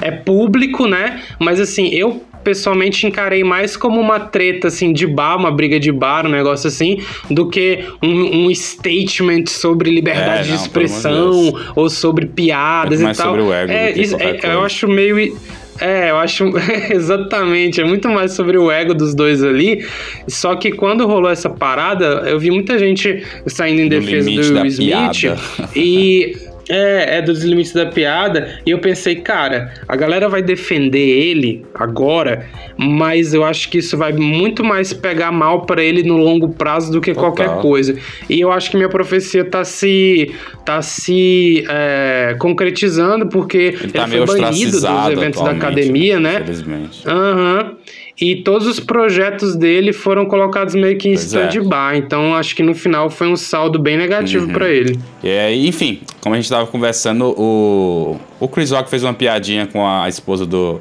é público, né? Mas assim, eu pessoalmente encarei mais como uma treta assim de bar, uma briga de bar, um negócio assim, do que um, um statement sobre liberdade é, não, de expressão ou sobre piadas é e tal. Sobre o ego é, isso, é eu acho meio é, eu acho exatamente, é muito mais sobre o ego dos dois ali. Só que quando rolou essa parada, eu vi muita gente saindo em defesa do Will Smith e é, é dos limites da piada. E eu pensei, cara, a galera vai defender ele agora, mas eu acho que isso vai muito mais pegar mal para ele no longo prazo do que Total. qualquer coisa. E eu acho que minha profecia tá se tá se é, concretizando porque ele, tá ele foi banido dos eventos da academia, né? Infelizmente. Aham. Uhum e todos os projetos dele foram colocados meio que em é. stand-by. É. Então acho que no final foi um saldo bem negativo uhum. para ele. É, enfim, como a gente estava conversando, o, o Chris Rock fez uma piadinha com a esposa do,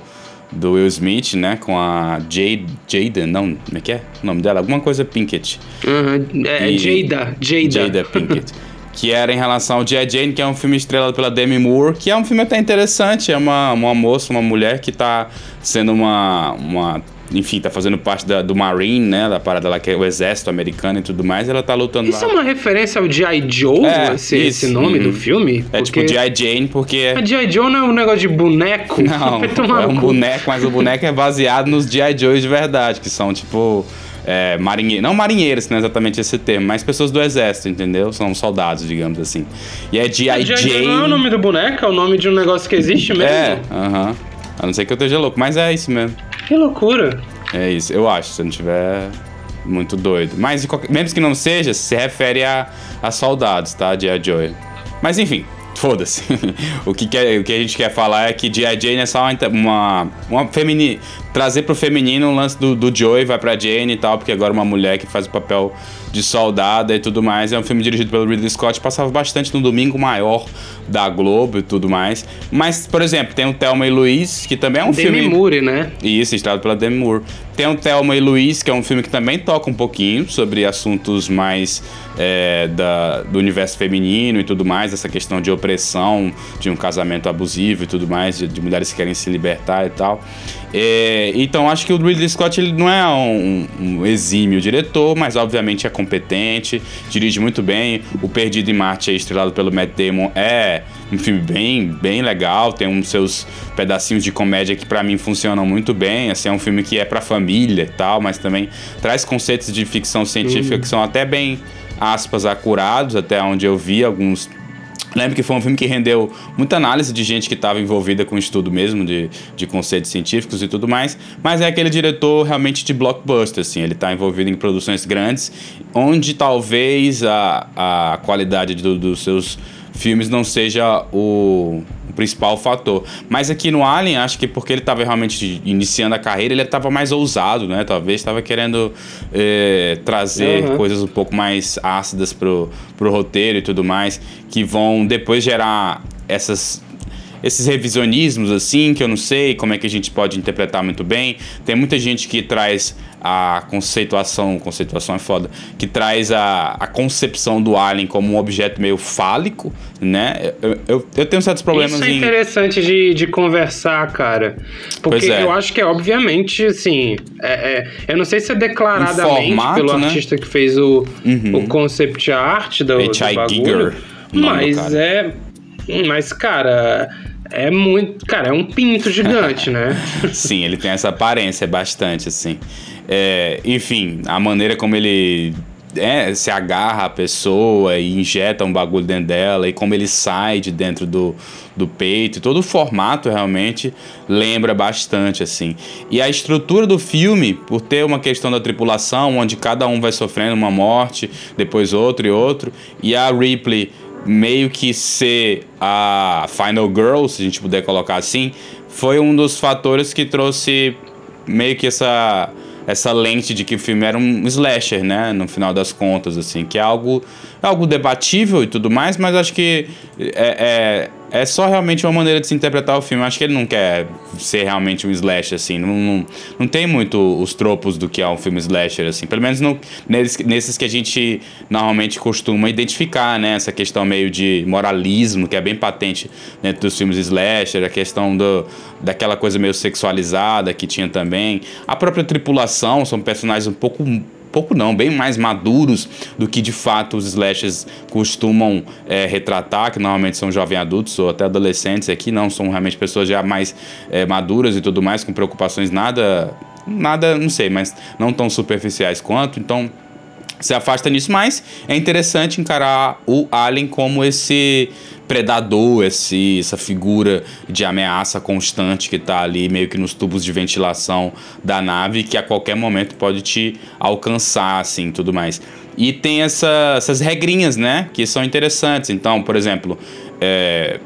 do Will Smith, né? Com a Jade, Jada, não, como é que é o nome dela? Alguma coisa Pinkett. Uhum. É, e, Jada, Jada. Jada Pinkett. que era em relação ao G.I. Jane, que é um filme estrelado pela Demi Moore, que é um filme até interessante, é uma, uma moça, uma mulher que está sendo uma, uma enfim, tá fazendo parte da, do Marine, né? Da parada lá que é o exército americano e tudo mais, ela tá lutando isso lá. é uma referência ao G.I. Joe, É, esse, esse nome uhum. do filme? É tipo G.I. Jane, porque. A G.I. Joe não é um negócio de boneco? Não, é um boneco, mas o boneco é baseado nos G.I. Joes de verdade, que são tipo. É, marinheiros, não marinheiros, não é exatamente esse termo, mas pessoas do exército, entendeu? São soldados, digamos assim. E é G.I. Jane. Não é o nome do boneco, é o nome de um negócio que existe mesmo? É, aham. A não ser que eu esteja louco, mas é isso mesmo. Que loucura. É isso, eu acho, se eu não tiver muito doido. Mas de qualquer- mesmo que não seja, se refere a, a soldados, tá? G.I. Joe. Mas enfim, foda-se. o, que quer- o que a gente quer falar é que G.I. Jane é só uma, uma, uma femini, trazer pro feminino o lance do, do Joey, vai pra Jane e tal, porque agora uma mulher que faz o papel de soldada e tudo mais. É um filme dirigido pelo Ridley Scott, passava bastante no domingo maior da Globo e tudo mais. Mas, por exemplo, tem o Thelma e Luiz, que também é um Demi filme... Moore, né? Isso, estrelado pela Demi Moore. Tem o Thelma e Luiz, que é um filme que também toca um pouquinho sobre assuntos mais é, da, do universo feminino e tudo mais, essa questão de opressão, de um casamento abusivo e tudo mais, de, de mulheres que querem se libertar e tal. É, então acho que o Ridley Scott ele não é um, um exímio diretor, mas obviamente é competente, dirige muito bem. O Perdido em Marte, estrelado pelo Matt Damon, é um filme bem, bem legal, tem uns seus pedacinhos de comédia que pra mim funcionam muito bem. Assim, é um filme que é pra família e tal, mas também traz conceitos de ficção científica que são até bem aspas acurados, até onde eu vi alguns Lembro que foi um filme que rendeu muita análise de gente que estava envolvida com estudo mesmo de, de conceitos científicos e tudo mais, mas é aquele diretor realmente de blockbuster, assim, ele está envolvido em produções grandes, onde talvez a, a qualidade do- dos seus filmes não seja o, o principal fator. Mas aqui no Alien, acho que porque ele estava realmente iniciando a carreira, ele estava mais ousado, né? Talvez estava querendo eh, trazer Uhum. coisas um pouco mais ácidas pro, pro roteiro e tudo mais, que vão depois gerar essas esses revisionismos assim, que eu não sei como é que a gente pode interpretar muito bem. Tem muita gente que traz a conceituação, conceituação é foda, que traz a, a concepção do alien como um objeto meio fálico, né? Eu, eu, eu tenho certos problemas Isso é em interessante de, de conversar, cara. Porque Pois é. eu acho que é, obviamente, assim. é- é- eu não sei se é declaradamente Um formato, pelo né? artista que fez o, Uhum. o concept art do, do H.I. bagulho. Giger, do Mas cara. é. Mas, cara. É muito. Cara, é um pinto gigante, né? Sim, ele tem essa aparência bastante, assim. É, enfim, a maneira como ele é, se agarra a pessoa e injeta um bagulho dentro dela, e como ele sai de dentro do, do peito, todo o formato realmente lembra bastante, assim. E a estrutura do filme, por ter uma questão da tripulação, onde cada um vai sofrendo uma morte, depois outro e outro, e a Ripley meio que ser a Final Girl, se a gente puder colocar assim, foi um dos fatores que trouxe meio que essa essa lente de que o filme era um slasher, né, no final das contas, assim, que é algo algo debatível e tudo mais, mas acho que é, é, é só realmente uma maneira de se interpretar o filme. Acho que ele não quer ser realmente um slasher, assim, não, não, não tem muito os tropos do que é um filme slasher, assim, pelo menos no, nesses, nesses que a gente normalmente costuma identificar, né, essa questão meio de moralismo, que é bem patente dentro dos filmes slasher, a questão do, daquela coisa meio sexualizada que tinha também. A própria tripulação são personagens um pouco pouco não, bem mais maduros do que de fato os slashers costumam é, retratar, que normalmente são jovens adultos ou até adolescentes aqui, não, são realmente pessoas já mais é, maduras e tudo mais, com preocupações nada, nada, não sei, mas não tão superficiais quanto, então se afasta nisso, mas é interessante encarar o Alien como esse predador, esse, essa figura de ameaça constante que está ali meio que nos tubos de ventilação da nave, que a qualquer momento pode te alcançar, assim, tudo mais. E tem essa, essas regrinhas, né, que são interessantes. Então, por exemplo, é,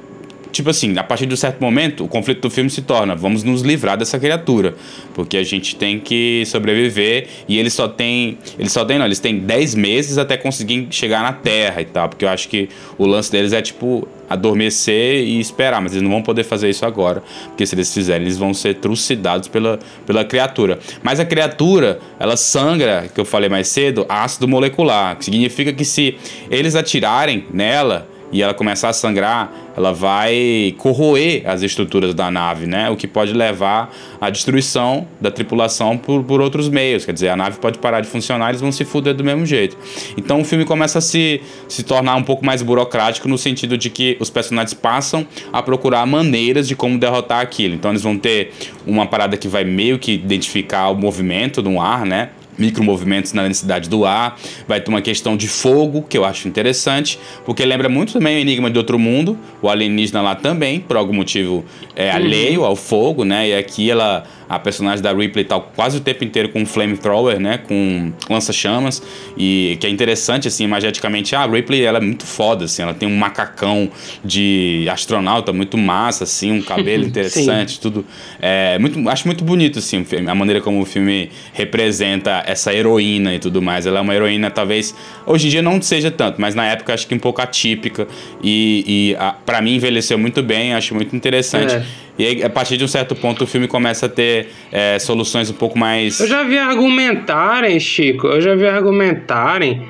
tipo assim, a partir de um certo momento, o conflito do filme se torna: vamos nos livrar dessa criatura. Porque a gente tem que sobreviver e eles só têm. Eles só têm, não, eles têm 10 meses até conseguir chegar na Terra e tal. Porque eu acho que o lance deles é tipo adormecer e esperar, mas eles não vão poder fazer isso agora, porque se eles fizerem, eles vão ser trucidados pela, pela criatura. Mas a criatura, ela sangra, que eu falei mais cedo, ácido molecular, que significa que se eles atirarem nela, e ela começar a sangrar, ela vai corroer as estruturas da nave, né? O que pode levar à destruição da tripulação por, por outros meios. Quer dizer, a nave pode parar de funcionar eles vão se fuder do mesmo jeito. Então o filme começa a se, se tornar um pouco mais burocrático no sentido de que os personagens passam a procurar maneiras de como derrotar aquilo. Então eles vão ter uma parada que vai meio que identificar o movimento no ar, né? Micromovimentos na densidade do ar, vai ter uma questão de fogo, que eu acho interessante, porque lembra muito também o Enigma de Outro Mundo, o alienígena lá também, por algum motivo é alheio ao fogo, né? E aqui ela a personagem da Ripley tá quase o tempo inteiro com um flamethrower, né? Com lança-chamas. E que é interessante, assim, imageticamente. Ah, a Ripley, ela é muito foda, assim. Ela tem um macacão de astronauta muito massa, assim. Um cabelo interessante, tudo. É, muito, acho muito bonito, assim, a maneira como o filme representa essa heroína e tudo mais. Ela é uma heroína, talvez, hoje em dia não seja tanto, mas na época acho que um pouco atípica. E, e para mim envelheceu muito bem, acho muito interessante. É. E aí, a partir de um certo ponto, o filme começa a ter é, soluções um pouco mais. Eu já vi argumentarem, Chico, eu já vi argumentarem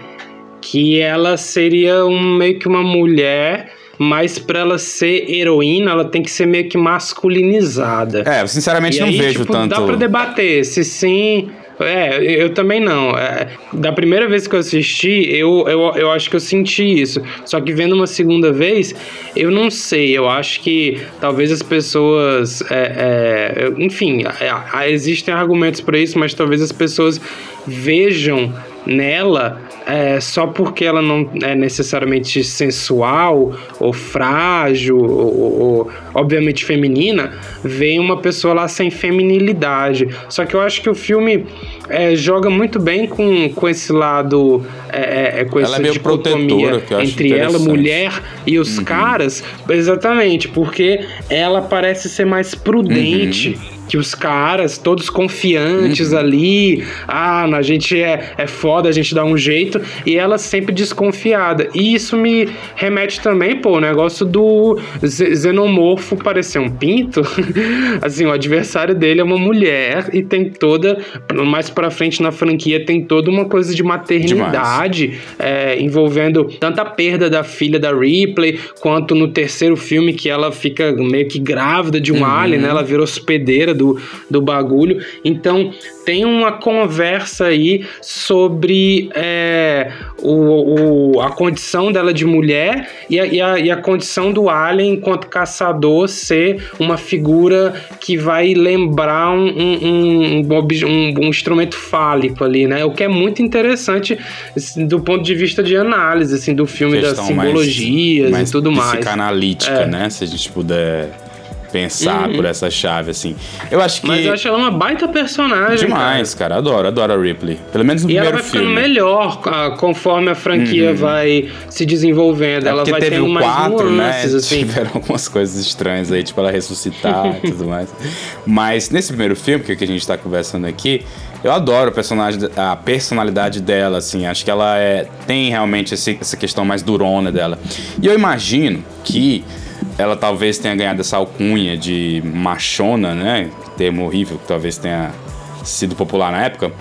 que ela seria um, meio que uma mulher mas para ela ser heroína, ela tem que ser meio que masculinizada. É, sinceramente e não aí, vejo tipo, tanto. Dá para debater se sim é, eu também não. É, da primeira vez que eu assisti, eu, eu, eu acho que eu senti isso. Só que vendo uma segunda vez, eu não sei. Eu acho que talvez as pessoas. É, é, enfim, é, existem argumentos para isso, mas talvez as pessoas vejam nela é, só porque ela não é necessariamente sensual ou frágil ou, ou, obviamente feminina, vem uma pessoa lá sem feminilidade. Só que eu acho que o filme é, joga muito bem com, com esse lado, é, é, é com ela essa é dicotomia entre ela, mulher, e os uhum. caras, exatamente, porque ela parece ser mais prudente. Uhum que os caras, todos confiantes uhum. ali, ah, a gente é, é foda, a gente dá um jeito, e ela sempre desconfiada. E isso me remete também, pô, o negócio do xenomorfo parecer um pinto. assim, o adversário dele é uma mulher e tem toda, mais pra frente na franquia, tem toda uma coisa de maternidade é, envolvendo tanto a perda da filha da Ripley, quanto no terceiro filme que ela fica meio que grávida de um uhum. alien, né? Ela vira hospedeira do, do bagulho. Então tem uma conversa aí sobre é, o, o, a condição dela de mulher e a, e, a, e a condição do alien enquanto caçador ser uma figura que vai lembrar um, um, um, um, instrumento fálico ali, né? O que é muito interessante assim, do ponto de vista de análise assim, do filme, das simbologias e tudo mais. Psicanalítica, é. né? Se a gente puder pensar uhum. por essa chave, assim. Eu acho que. Mas eu acho ela uma baita personagem. Demais, cara. cara. Adoro, adoro a Ripley. Pelo menos no e primeiro filme. E ela vai ficando melhor uh, conforme a franquia uhum. vai se desenvolvendo. É ela vai teve tendo o mais 4, nuances, né? Assim. Tiveram algumas coisas estranhas aí, tipo ela ressuscitar e tudo mais. Mas nesse primeiro filme, que, é que a gente tá conversando aqui, eu adoro a, personagem, a personalidade dela, assim. Acho que ela é, tem realmente esse, essa questão mais durona dela. E eu imagino que ela talvez tenha ganhado essa alcunha de machona, né? Termo horrível que talvez tenha sido popular na época.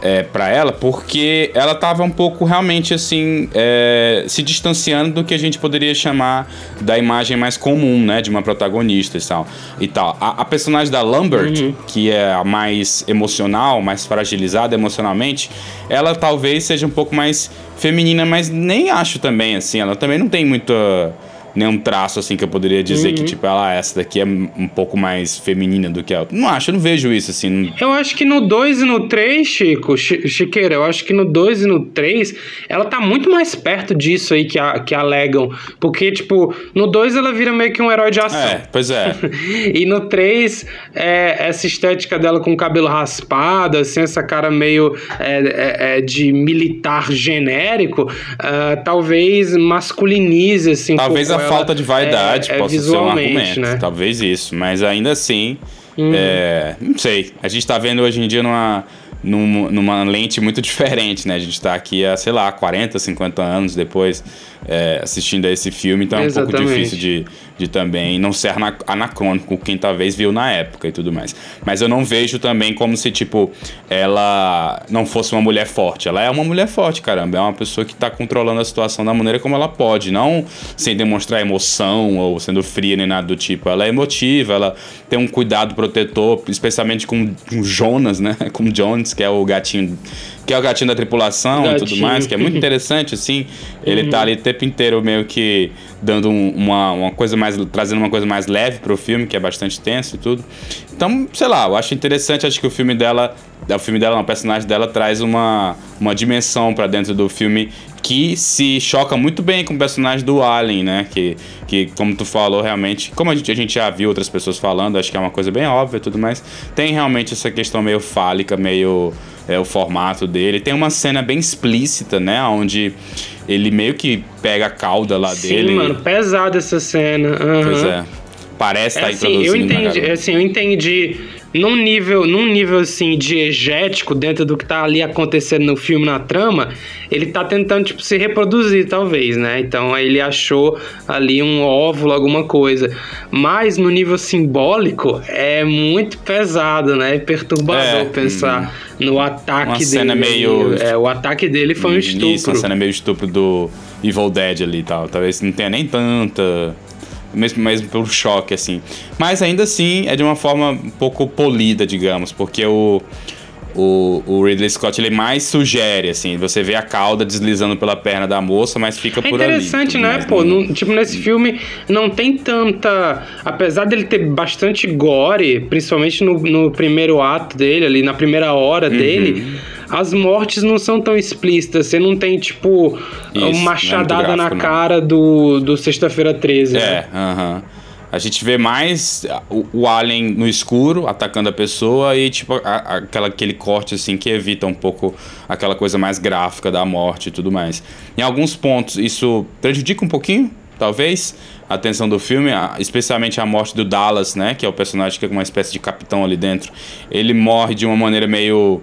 É, para ela, porque ela estava um pouco realmente assim é, se distanciando do que a gente poderia chamar da imagem mais comum, né, de uma protagonista e tal. E tal. A, a personagem da Lambert, uhum. que é a mais emocional, mais fragilizada emocionalmente, ela talvez seja um pouco mais feminina, mas nem acho também assim. Ela também não tem muita nenhum traço assim que eu poderia dizer uhum. que, tipo, ela, ah, essa daqui é um pouco mais feminina do que a outra. Não acho, eu não vejo isso assim. Eu acho que no 2 e no 3, Chico, Chiqueira, eu acho que no 2 e no 3, ela tá muito mais perto disso aí que, a, que alegam. Porque, tipo, no 2 ela vira meio que um herói de ação. É, pois é. e no 3, é, essa estética dela com o cabelo raspado, assim, essa cara meio é, é, é de militar genérico, uh, talvez masculinize, assim, talvez a ela. falta de vaidade é, é possa ser um argumento. né? Talvez isso. Mas ainda assim, é, não sei. A gente tá vendo hoje em dia numa, numa, numa lente muito diferente, né? A gente tá aqui há, sei lá, 40, 50 anos depois é, assistindo a esse filme, então é um Exatamente. pouco difícil de, de também não ser ana- anacrônico quem talvez viu na época e tudo mais. Mas eu não vejo também como se, tipo, ela não fosse uma mulher forte. Ela é uma mulher forte, caramba. É uma pessoa que tá controlando a situação da maneira como ela pode, não sem demonstrar emoção ou sendo fria nem nada do tipo. Ela é emotiva, ela tem um cuidado protetor, especialmente com, com Jonas, né? Com Jones, que é o gatinho que é o gatinho da tripulação e tudo Gatinho. mais, que é muito interessante, assim. Ele tá ali o tempo inteiro meio que dando um- uma, uma coisa mais. trazendo uma coisa mais leve pro filme, que é bastante tenso e tudo. Então, sei lá, eu acho interessante, acho que o filme dela. O filme dela, não, o personagem dela traz uma, uma dimensão pra dentro do filme que se choca muito bem com o personagem do Alien, né? Que, que como tu falou, realmente, como a gente, a gente já viu outras pessoas falando, acho que é uma coisa bem óbvia e tudo mais. Tem realmente essa questão meio fálica, meio é, o formato dele. Tem uma cena bem explícita, né? Onde ele meio que pega a cauda lá Sim, dele. mano, pesada essa cena. aham. Pois é. Parece É estar assim, eu entendi, assim, eu entendi num nível, num nível assim diegético dentro do que tá ali acontecendo no filme na trama, ele tá tentando tipo se reproduzir talvez, né? Então aí ele achou ali um óvulo, alguma coisa. Mas no nível simbólico é muito pesado, né? É perturbador É, pensar no ataque Uma dele. cena meio- É, o ataque dele foi um Isso, uma estupro. cena meio estupro do Evil Dead ali e tal. Talvez não tenha nem tanta. Mesmo, mesmo pelo choque, assim. Mas ainda assim é de uma forma um pouco polida, digamos, porque o. O, o Ridley Scott ele mais sugere, assim, você vê a cauda deslizando pela perna da moça, mas fica É por ali. interessante, tudo né? Pô, não- não- tipo, nesse filme não tem tanta. Apesar dele ter bastante gore, principalmente no, no primeiro ato dele, ali na primeira hora Uhum. dele, as mortes não são tão explícitas. Você não tem, tipo, Isso, é muito uma machadada na gráfico, não. cara do, do Sexta-feira 13. né? É, aham. A gente vê mais o, o alien no escuro atacando a pessoa e tipo a- a- aquela, aquele corte assim que evita um pouco aquela coisa mais gráfica da morte e tudo mais. Em alguns pontos isso prejudica um pouquinho, talvez, a atenção do filme, especialmente a morte do Dallas, né, que é o personagem que é uma espécie de capitão ali dentro. Ele morre de uma maneira meio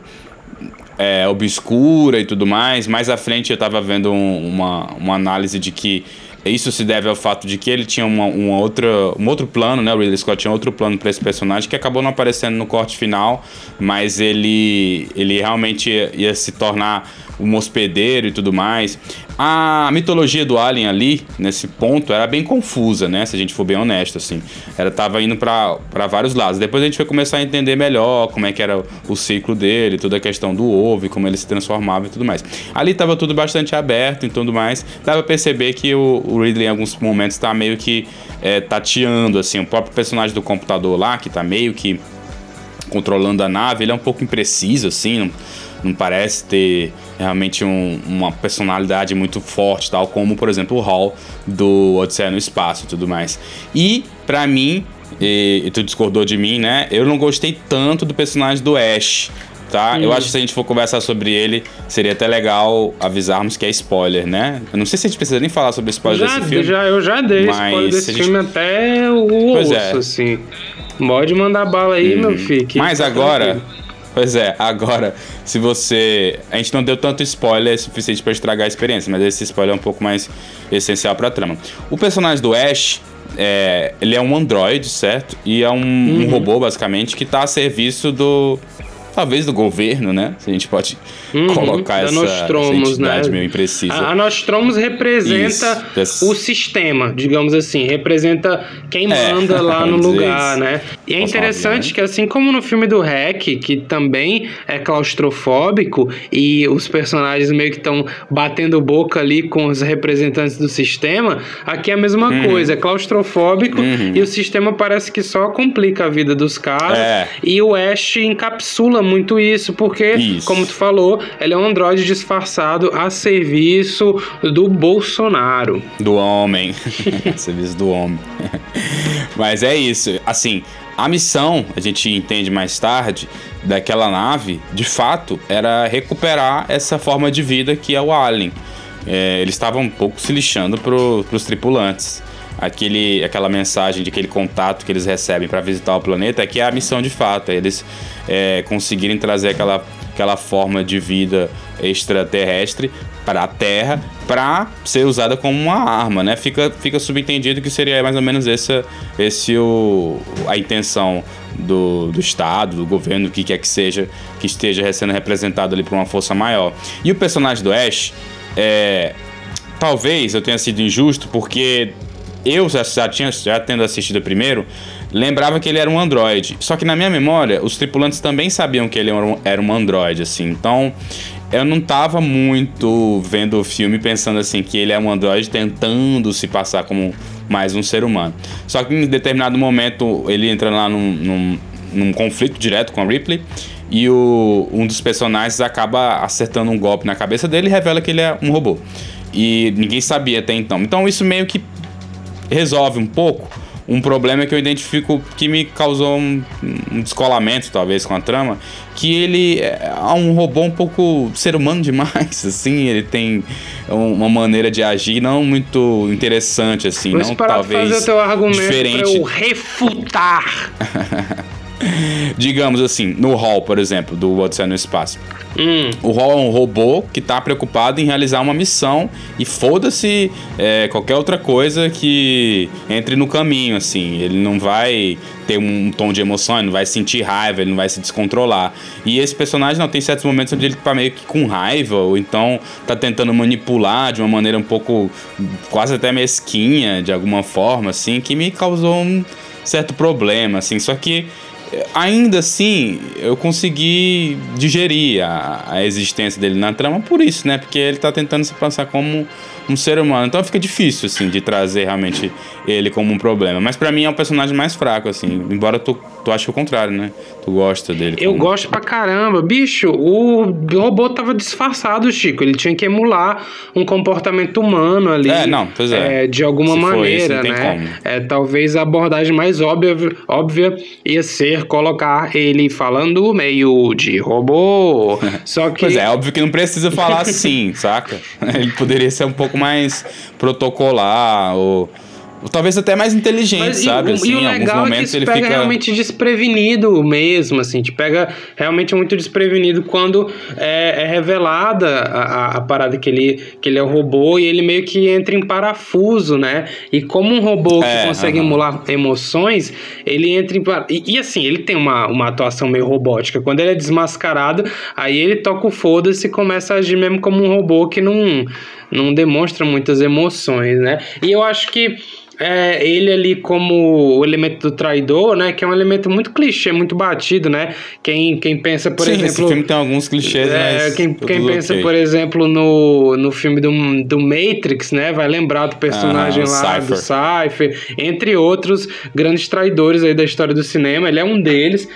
é, obscura e tudo mais. Mais à frente eu tava vendo um- uma, uma análise de que isso se deve ao fato de que ele tinha uma, uma outra, um outro plano, né? O Ridley Scott tinha outro plano para esse personagem que acabou não aparecendo no corte final, mas ele, ele realmente ia, ia se tornar um hospedeiro e tudo mais. A mitologia do Alien ali, nesse ponto, era bem confusa, né? Se a gente for bem honesto, assim. Ela tava indo para vários lados. Depois a gente foi começar a entender melhor como é que era o ciclo dele, toda a questão do ovo, como ele se transformava e tudo mais. Ali tava tudo bastante aberto e tudo mais. Dava pra perceber que o Ridley, em alguns momentos, tá meio que é, tateando, assim. O próprio personagem do computador lá, que tá meio que controlando a nave, ele é um pouco impreciso, assim, não, não parece ter realmente um- uma personalidade muito forte, tal como, por exemplo, o Hall do Odisseia no Espaço e tudo mais. E, pra mim, e, e tu discordou de mim, né, eu não gostei tanto do personagem do Ash, tá? Eu acho que se a gente for conversar sobre ele, seria até legal avisarmos que é spoiler, né? Eu não sei se a gente precisa nem falar sobre spoiler Já, desse filme. já, eu já dei spoiler se desse a gente- filme até o Pois osso, é. assim. Pode mandar bala aí, meu filho. Mas tá agora, tranquilo. pois é, agora, se você. A gente não deu tanto spoiler suficiente pra estragar a experiência, mas esse spoiler é um pouco mais essencial pra trama. O personagem do Ash. É, ele é um androide, certo? E é um, Uhum. um robô, basicamente, que tá a serviço do. Talvez do governo, né? Se a gente pode Uhum, colocar essa, Nostromus, essa entidade né? meio imprecisa. A, a Nostromos representa Isso, o sistema, digamos assim, representa quem É, manda lá no lugar, isso. né? E é Posso interessante bem, que assim como no filme do Hack, que também é claustrofóbico e os personagens meio que estão batendo boca ali com os representantes do sistema, aqui é a mesma Uhum. coisa, é claustrofóbico e o sistema parece que só complica a vida dos caras É. e o Ash encapsula muito isso, porque, Isso. como tu falou, ele é um androide disfarçado a serviço do Bolsonaro. Do homem. Serviço do homem. Mas é isso. Assim, a missão, a gente entende mais tarde, daquela nave, de fato, era recuperar essa forma de vida que é o Alien. É, eles estavam um pouco se lixando pro, pros tripulantes. Aquele, aquela mensagem de aquele contato que eles recebem para visitar o planeta é que é a missão de fato, é eles é, conseguirem trazer aquela, aquela forma de vida extraterrestre para a Terra para ser usada como uma arma, né? Fica, fica subentendido que seria mais ou menos essa esse o, a intenção do, do Estado, do governo, o que quer que seja, que esteja sendo representado ali por uma força maior. E o personagem do Ash, é, talvez eu tenha sido injusto, porque eu já, já, tinha, já tendo assistido primeiro, lembrava que ele era um androide. Só que na minha memória, os tripulantes também sabiam que ele era um, era um androide, assim. Então, eu não tava muito vendo o filme pensando assim que ele é um androide tentando se passar como mais um ser humano. Só que em determinado momento ele entra lá num, num, num conflito direto com a Ripley e o, um dos personagens acaba acertando um golpe na cabeça dele e revela que ele é um robô. E ninguém sabia até então. Então isso meio que resolve um pouco um problema que eu identifico que me causou um, um descolamento, talvez, com a trama, que ele é um robô um pouco ser humano demais, assim, ele tem uma maneira de agir não muito interessante, assim, Vou não talvez fazer teu argumento diferente. Pra eu refutar. Digamos assim, no Hall, por exemplo, do Odisseia no Espaço. Hum. O Hall é um robô que está preocupado em realizar uma missão e foda-se é, qualquer outra coisa que entre no caminho, assim. Ele não vai ter um tom de emoção, ele não vai sentir raiva, ele não vai se descontrolar. E esse personagem não tem certos momentos onde ele tá meio que com raiva, ou então tá tentando manipular de uma maneira um pouco quase até mesquinha, de alguma forma, assim, que me causou um certo problema, assim. Só que ainda assim, eu consegui digerir a, a, existência dele na trama por isso, né? Porque ele tá tentando se passar como um ser humano. Então fica difícil, assim, de trazer realmente ele como um problema. Mas para mim é um personagem mais fraco, assim. Embora tu, tu ache o contrário, né? Tu gosta dele. Eu gosto pra caramba. Bicho, o robô tava disfarçado, Chico. Ele tinha que emular um comportamento humano ali. É, não, pois é. é de alguma Se maneira, isso, né? É, talvez a abordagem mais óbvia, óbvia ia ser colocar ele falando meio de robô. Só que. Pois é, óbvio que não precisa falar assim, saca? Ele poderia ser um pouco mais protocolar ou talvez até mais inteligente, Mas, sabe? E, assim, e o legal é que pega fica... realmente desprevenido mesmo, assim, te pega realmente muito desprevenido quando é, é revelada a, a, parada que ele, que ele é um robô e ele meio que entra em parafuso, né? E como um robô que é, consegue -huh. emular emoções, ele entra em... E, e, assim, ele tem uma, uma atuação meio robótica. Quando ele é desmascarado, aí ele toca o foda-se e começa a agir mesmo como um robô que não, não demonstra muitas emoções, né? E eu acho que é, ele ali como o elemento do traidor, né? Que é um elemento muito clichê, muito batido, né? Quem, quem pensa, por Sim, exemplo. Esse filme tem alguns clichês, é. Quem, quem pensa, okay. por exemplo, no, no filme do, do Matrix, né? Vai lembrar do personagem ah, lá Cypher. do Cypher, entre outros grandes traidores aí da história do cinema. Ele é um deles.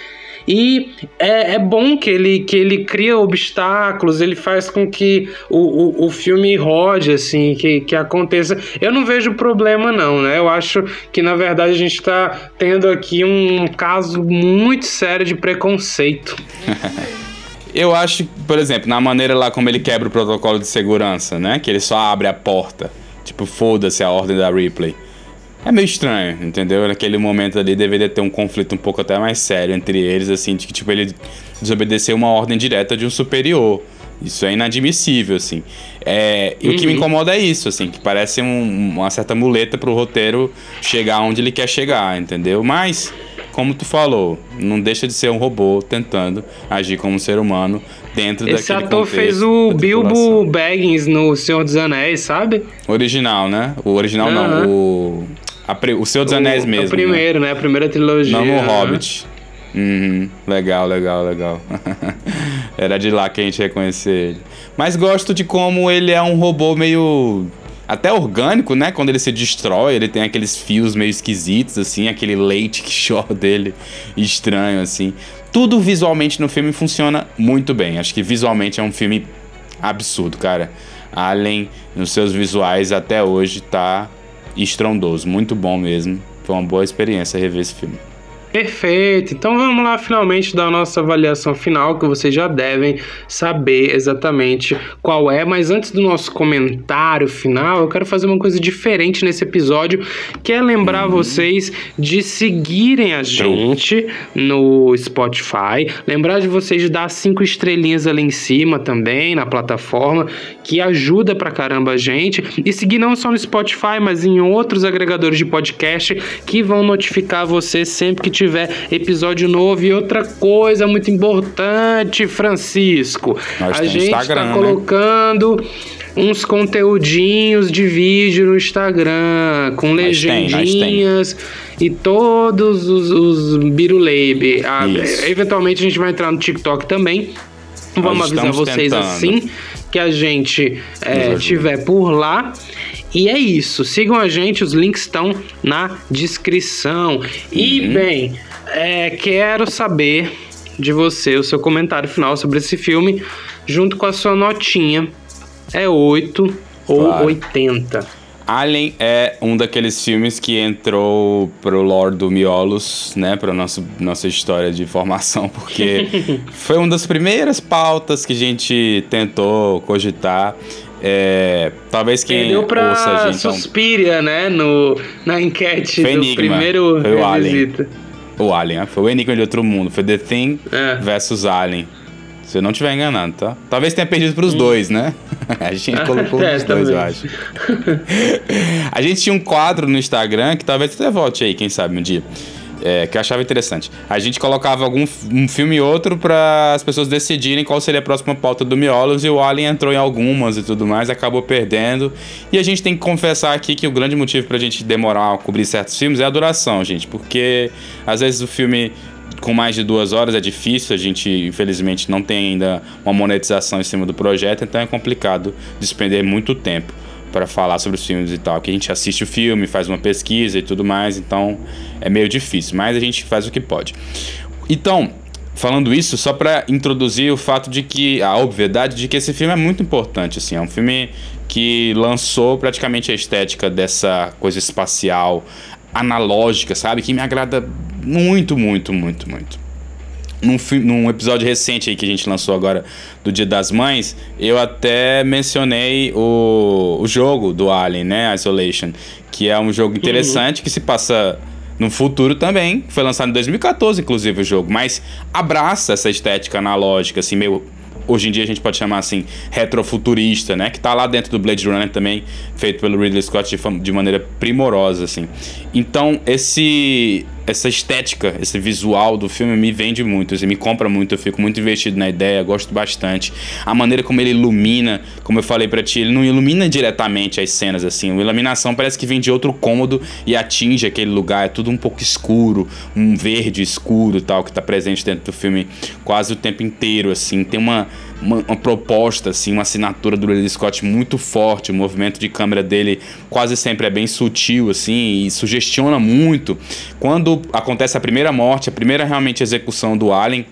E é, é bom que ele, que ele cria obstáculos, ele faz com que o, o, o filme rode, assim, que, que aconteça. Eu não vejo problema, não, né? Eu acho que, na verdade, a gente está tendo aqui um caso muito sério de preconceito. Eu acho, por exemplo, na maneira lá como ele quebra o protocolo de segurança, né? Que ele só abre a porta. Tipo, foda-se a ordem da Ripley. É meio estranho, entendeu? Naquele momento ali deveria ter um conflito um pouco até mais sério entre eles, assim, de que tipo ele desobedeceu uma ordem direta de um superior. Isso é inadmissível, assim. É, e uhum. o que me uhum. incomoda é isso, assim, que parece um, uma certa muleta pro roteiro chegar onde ele quer chegar, entendeu? Mas, como tu falou, não deixa de ser um robô tentando agir como um ser humano dentro Esse daquele ator fez o Bilbo Baggins no Senhor dos Anéis, sabe? Original, né? O original uhum. não, o o Senhor dos Anéis mesmo. O primeiro, né? né? A primeira trilogia. Não no Hobbit. Uhum. Legal, legal, legal. Era de lá que a gente reconhecer ele. Mas gosto de como ele é um robô meio. Até orgânico, né? Quando ele se destrói, ele tem aqueles fios meio esquisitos, assim, aquele leite que chora dele estranho, assim. Tudo visualmente no filme funciona muito bem. Acho que visualmente é um filme absurdo, cara. Alien, nos seus visuais até hoje, tá estrondoso, muito bom mesmo. Foi uma boa experiência rever esse filme. Perfeito. Então vamos lá finalmente dar a nossa avaliação final, que vocês já devem saber exatamente qual é. Mas antes do nosso comentário final, eu quero fazer uma coisa diferente nesse episódio, que é lembrar uhum. vocês de seguirem a gente no Spotify. Lembrar de vocês de dar cinco estrelinhas ali em cima também, na plataforma, que ajuda pra caramba a gente. E seguir não só no Spotify, mas em outros agregadores de podcast que vão notificar você sempre que tiver episódio novo. E outra coisa muito importante, Francisco. Nós a gente está né? colocando. Né? uns conteúdinhos de vídeo no Instagram, com legendinhas tem, e todos os, os biruleibe. Ah, eventualmente a gente vai entrar no TikTok também. Vamos avisar vocês tentando. assim que a gente é, tiver por lá. E é isso. Sigam a gente, os links estão na descrição. Uhum. E, bem, é, quero saber de você o seu comentário final sobre esse filme, junto com a sua notinha. É 8 ou claro. 80. Alien é um daqueles filmes que entrou pro lore do Miolos, né, pra nossa, nossa história de formação, porque foi uma das primeiras pautas que a gente tentou cogitar. É, talvez quem Perdeu pra ouça a gente... Suspiria, né, no, na enquete foi do Enigma, primeiro foi o Alien. O Alien, né? foi o Enigma de Outro Mundo, foi The Thing é. versus Alien. Se eu não estiver enganando, tá? Talvez tenha perdido pros hum. dois, né? A gente colocou é, os dois, eu acho. a gente tinha um quadro no Instagram que talvez até volte aí, quem sabe, um dia. É, que eu achava interessante. A gente colocava algum um filme e outro para as pessoas decidirem qual seria a próxima pauta do Miolos e o Alien entrou em algumas e tudo mais, acabou perdendo. E a gente tem que confessar aqui que o grande motivo pra gente demorar a cobrir certos filmes é a duração, gente, porque às vezes o filme com mais de duas horas é difícil, a gente infelizmente não tem ainda uma monetização em cima do projeto, então é complicado despender muito tempo para falar sobre os filmes e tal. Que a gente assiste o filme, faz uma pesquisa e tudo mais, então é meio difícil, mas a gente faz o que pode. Então, falando isso, só para introduzir o fato de que a obviedade de que esse filme é muito importante, assim, é um filme que lançou praticamente a estética dessa coisa espacial analógica, sabe? Que me agrada muito, muito, muito, muito. Num, num, episódio recente aí que a gente lançou agora do Dia das Mães, eu até mencionei o, o jogo do Alien, né? Isolation, que é um jogo interessante uhum. que se passa no futuro também. Foi lançado em 2014, inclusive, o jogo, mas abraça essa estética analógica, assim, meio hoje em dia a gente pode chamar assim, retrofuturista, né? Que tá lá dentro do Blade Runner também, feito pelo Ridley Scott de, de maneira primorosa, assim. Então, esse essa estética, esse visual do filme me vende muito, assim, me compra muito, eu fico muito investido na ideia, gosto bastante. A maneira como ele ilumina, como eu falei para ti, ele não ilumina diretamente as cenas assim, a iluminação parece que vem de outro cômodo e atinge aquele lugar, é tudo um pouco escuro, um verde escuro, tal, que tá presente dentro do filme quase o tempo inteiro assim. Tem uma uma, uma, proposta, assim, uma assinatura do Ridley Scott muito forte. O movimento de câmera dele quase sempre é bem sutil, assim, e sugestiona muito. Quando acontece a primeira morte, a primeira realmente execução do Alien,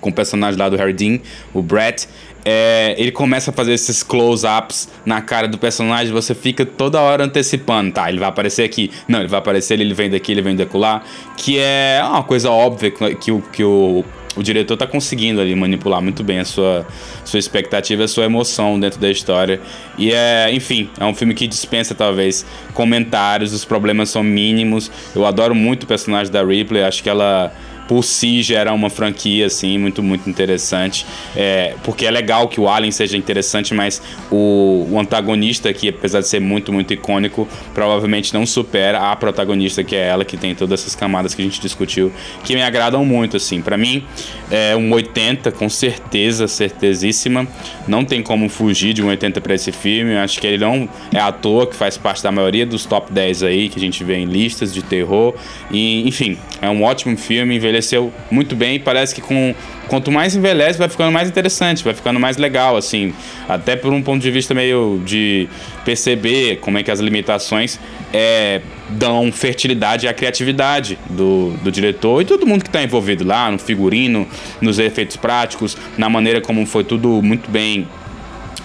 com o personagem lá do Harry Dean, o Brett, é, ele começa a fazer esses close-ups na cara do personagem, você fica toda hora antecipando, tá? Ele vai aparecer aqui, não, ele vai aparecer, ele vem daqui, ele vem de lá, que é uma coisa óbvia que, o, que o o diretor está conseguindo ali manipular muito bem a sua, sua expectativa, a sua emoção dentro da história. E é, enfim, é um filme que dispensa talvez comentários, os problemas são mínimos. Eu adoro muito o personagem da Ripley, acho que ela por si gera uma franquia assim muito muito interessante. É, porque é legal que o Alien seja interessante mas o, o, antagonista que apesar de ser muito muito icônico provavelmente não supera a protagonista que é ela que tem todas essas camadas que a gente discutiu que me agradam muito assim. Para mim é um 80 com certeza certezíssima. Não tem como fugir de um 80 para esse filme. Eu acho que ele não é à toa que faz parte da maioria dos top 10 aí que a gente vê em listas de terror. E enfim é um ótimo filme envelheceu muito bem parece que com quanto mais envelhece vai ficando mais interessante, vai ficando mais legal assim, até por um ponto de vista meio de perceber como é que as limitações é, dão fertilidade à criatividade do, do diretor e todo mundo que está envolvido lá no figurino, nos efeitos práticos, na maneira como foi tudo muito bem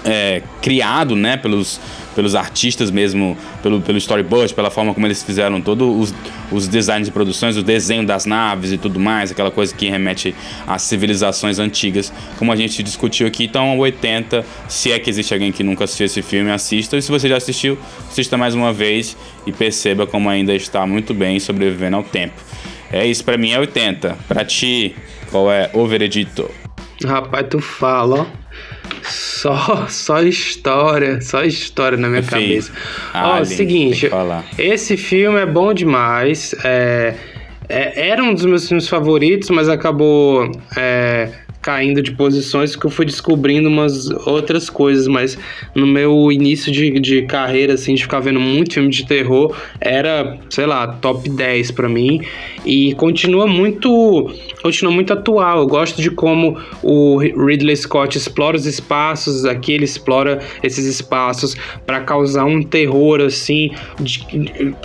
é, criado, né, pelos pelos artistas mesmo, pelo, pelo storyboard, pela forma como eles fizeram todos os, os designs de produções, o desenho das naves e tudo mais, aquela coisa que remete às civilizações antigas, como a gente discutiu aqui. Então, 80, se é que existe alguém que nunca assistiu esse filme, assista. E se você já assistiu, assista mais uma vez e perceba como ainda está muito bem sobrevivendo ao tempo. É isso, para mim é 80. Para ti, qual é o veredito? Rapaz, tu fala, ó. Só, só história, só história na minha Enfim, cabeça. Ó, Alien, seguinte, esse filme é bom demais. É, é, era um dos meus filmes favoritos, mas acabou é, caindo de posições que eu fui descobrindo umas outras coisas, mas no meu início de, de carreira, assim, de ficar vendo muito filme de terror, era, sei lá, top 10 para mim e continua muito continua muito atual. Eu gosto de como o Ridley Scott explora os espaços, aqui ele explora esses espaços para causar um terror assim, de,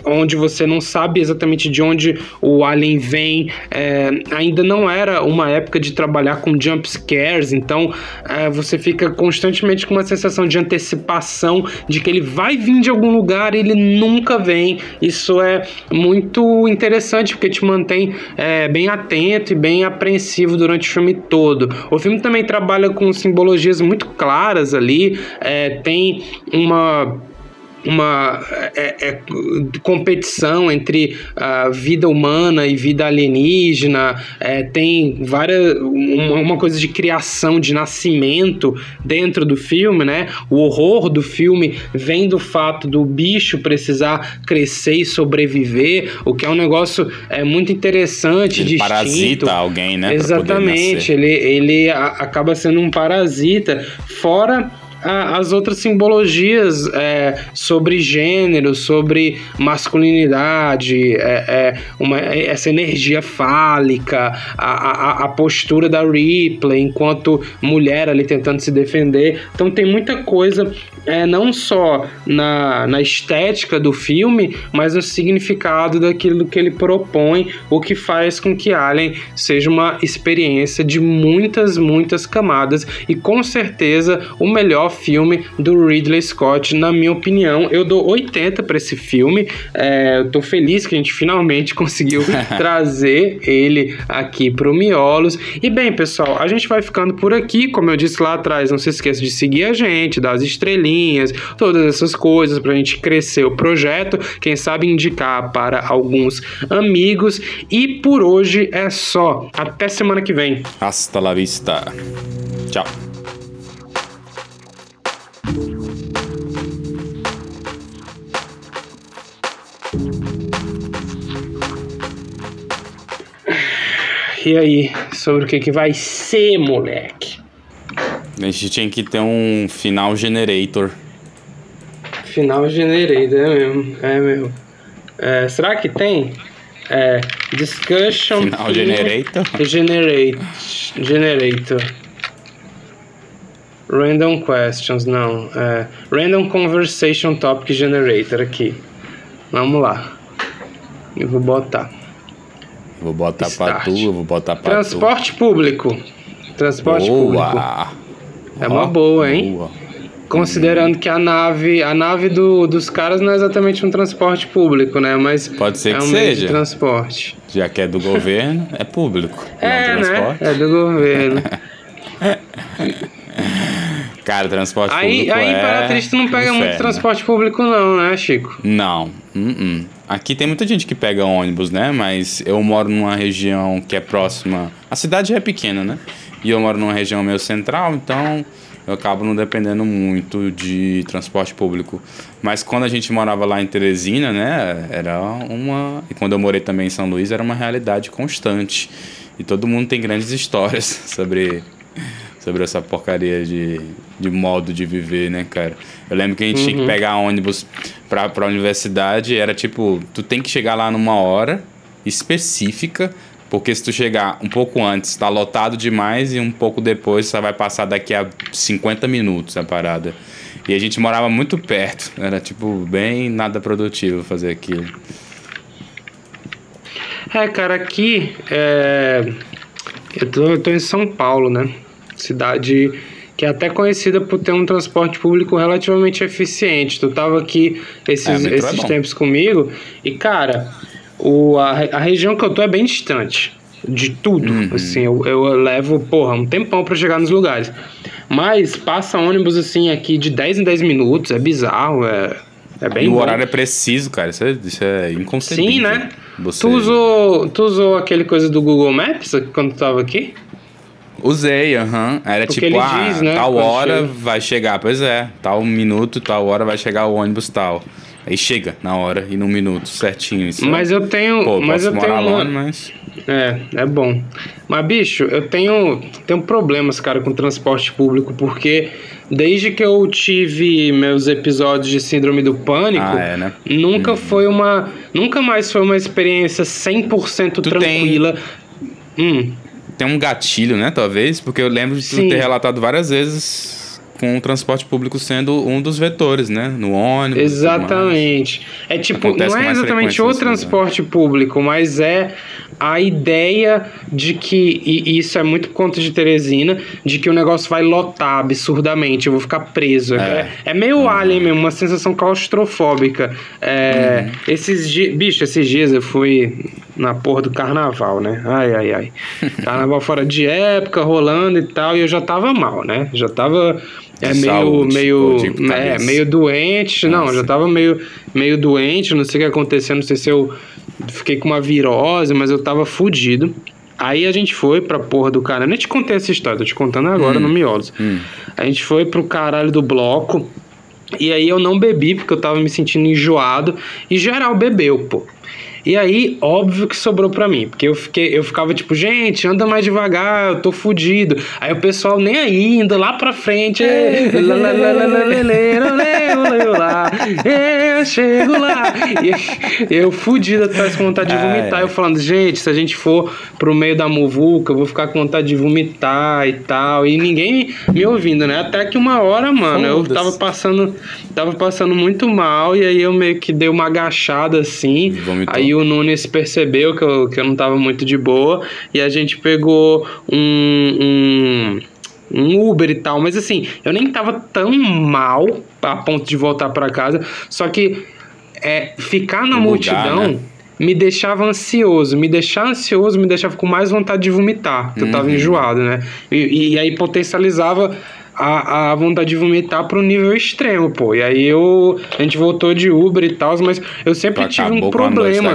onde você não sabe exatamente de onde o alien vem. É, ainda não era uma época de trabalhar com jump scares, então é, você fica constantemente com uma sensação de antecipação de que ele vai vir de algum lugar e ele nunca vem. Isso é muito interessante porque te mantém é, bem atento e bem apreensivo durante o filme todo. O filme também trabalha com simbologias muito claras ali, é, tem uma uma é, é, competição entre a vida humana e vida alienígena, é, tem várias uma, uma, coisa de criação, de nascimento dentro do filme, né? O horror do filme vem do fato do bicho precisar crescer e sobreviver, o que é um negócio é muito interessante, ele distinto. parasita alguém, né? Exatamente, ele, ele a, acaba sendo um parasita, fora as outras simbologias é, sobre gênero, sobre masculinidade, é, é uma, essa energia fálica, a, a, a, postura da Ripley enquanto mulher ali tentando se defender. Então tem muita coisa, é, não só na, na estética do filme, mas no significado daquilo que ele propõe, o que faz com que Alien seja uma experiência de muitas, muitas camadas e com certeza o melhor filme do Ridley Scott, na minha opinião. Eu dou 80 para esse filme. É, eu tô feliz que a gente finalmente conseguiu trazer ele aqui pro Miolos. E bem, pessoal, a gente vai ficando por aqui. Como eu disse lá atrás, não se esqueça de seguir a gente, dar as estrelinhas, todas essas coisas pra gente crescer o projeto. Quem sabe indicar para alguns amigos. E por hoje é só. Até semana que vem. Hasta la vista. Tchau. E aí, sobre o que, que vai ser, moleque? A gente tinha que ter um final generator. Final generator, é mesmo. É mesmo. É, será que tem? É, discussion. Final generator? Generate, generator. Random questions, não. É, random conversation topic generator aqui. Vamos lá. Eu vou botar. Vou botar para tu, vou botar para Transporte tu. público. Transporte boa. público. É uma boa, hein? Boa. Considerando hum. que a nave, a nave do, dos caras não é exatamente um transporte público, né? Mas pode ser é que um seja. transporte. Já que é do governo, é público. É, é um né? É do governo. Cara, transporte aí, público. Aí, é Imperatriz, tu não pega inferno. muito transporte público, não, né, Chico? Não. Uh -uh. Aqui tem muita gente que pega ônibus, né? Mas eu moro numa região que é próxima. A cidade é pequena, né? E eu moro numa região meio central, então eu acabo não dependendo muito de transporte público. Mas quando a gente morava lá em Teresina, né? Era uma. E quando eu morei também em São Luís, era uma realidade constante. E todo mundo tem grandes histórias sobre sobre essa porcaria de, de modo de viver, né, cara? Eu lembro que a gente uhum. tinha que uhum. pegar ônibus pra, pra universidade, era tipo, tu tem que chegar lá numa hora específica, porque se tu chegar um pouco antes, tá lotado demais, e um pouco depois você vai passar daqui a 50 minutos a parada. E a gente morava muito perto, era tipo bem nada produtivo fazer aquilo. É, cara, aqui é... eu, tô, eu tô em São Paulo, né? Cidade que é até conhecida por ter um transporte público relativamente eficiente. Tu tava aqui esses, É, é esses bom. tempos comigo e, cara, o, a, a região que eu tô é bem distante de tudo. Uhum. Assim, eu, eu levo, porra, um tempão pra chegar nos lugares. Mas passa ônibus, assim, aqui de 10 em 10 minutos, é bizarro, é, é bem e o bom. horário é preciso, cara. Isso é, isso é inconcebível. Sim, né? Você... Tu usou, tu usou aquele coisa do Google Maps quando tu tava aqui? Usei, aham. Era Porque tipo, ah, diz, né, tal hora chega. vai chegar. Pois é, tal minuto, tal hora vai chegar o ônibus tal. Aí chega na hora e no minuto, certinho. Isso Mas eu tenho, Pô, mas posso eu tenho uma, longe, mas... É, é bom. Mas, bicho, eu tenho, tenho problemas, cara, com transporte público, porque desde que eu tive meus episódios de síndrome do pânico, Ah, é, né? nunca foi uma. Nunca mais foi uma experiência 100% Tu tem- tranquila. Hum, Tem um gatilho, né, talvez? Porque eu lembro de Sim. ter relatado várias vezes com o transporte público sendo um dos vetores, né? No ônibus. Exatamente. É tipo, Acontece não é exatamente o isso, né? transporte público, mas é a ideia de que, e isso é muito por conta de Teresina, de que o negócio vai lotar absurdamente, eu vou ficar preso. É, É. é meio alien mesmo, uma sensação claustrofóbica. É, Uhum. Esses dias, bicho, esses dias eu fui na porra do carnaval, né? Ai, ai, ai. Carnaval fora de época, rolando e tal, e eu já tava mal, né? Já tava é De meio, saúde, meio, ou de é, meio doente. não, Ah, já sim. tava meio, meio doente, não sei o que aconteceu, não sei se eu fiquei com uma virose, mas eu tava fudido. Aí a gente foi pra porra do cara. Eu nem te contei essa história, tô te contando agora no Miolos. Hum. A gente foi pro caralho do bloco. E aí eu não bebi porque eu tava me sentindo enjoado. E geral bebeu, pô. E aí, óbvio que sobrou pra mim. Porque eu, fiquei, eu ficava tipo, gente, anda mais devagar, eu tô fudido. Aí o pessoal nem aí, indo lá pra frente. "Ê, lá, lá, lá, lá, lá, lê, lê, lá, lê, lá, lê, lá, eu chego lá. E eu fudido atrás com vontade de vomitar. Eu falando, gente, se a gente for pro meio da muvuca, eu vou ficar com vontade de vomitar e tal. E ninguém me ouvindo, né? Até que uma hora, mano, eu tava passando, tava passando muito mal. E aí eu meio que dei uma agachada assim. Vomitou. Aí o Nunes percebeu que eu, que eu não tava muito de boa. E a gente pegou um. um um Uber e tal, mas assim, eu nem tava tão mal a ponto de voltar pra casa, só que é, ficar na Lugar, multidão né? me deixava ansioso, me deixar ansioso me deixava com mais vontade de vomitar, porque eu tava Uhum. enjoado, né? E, e aí potencializava a, a vontade de vomitar pro nível extremo, pô. E aí eu, a gente voltou de Uber e tal, mas eu sempre Tu tive um problema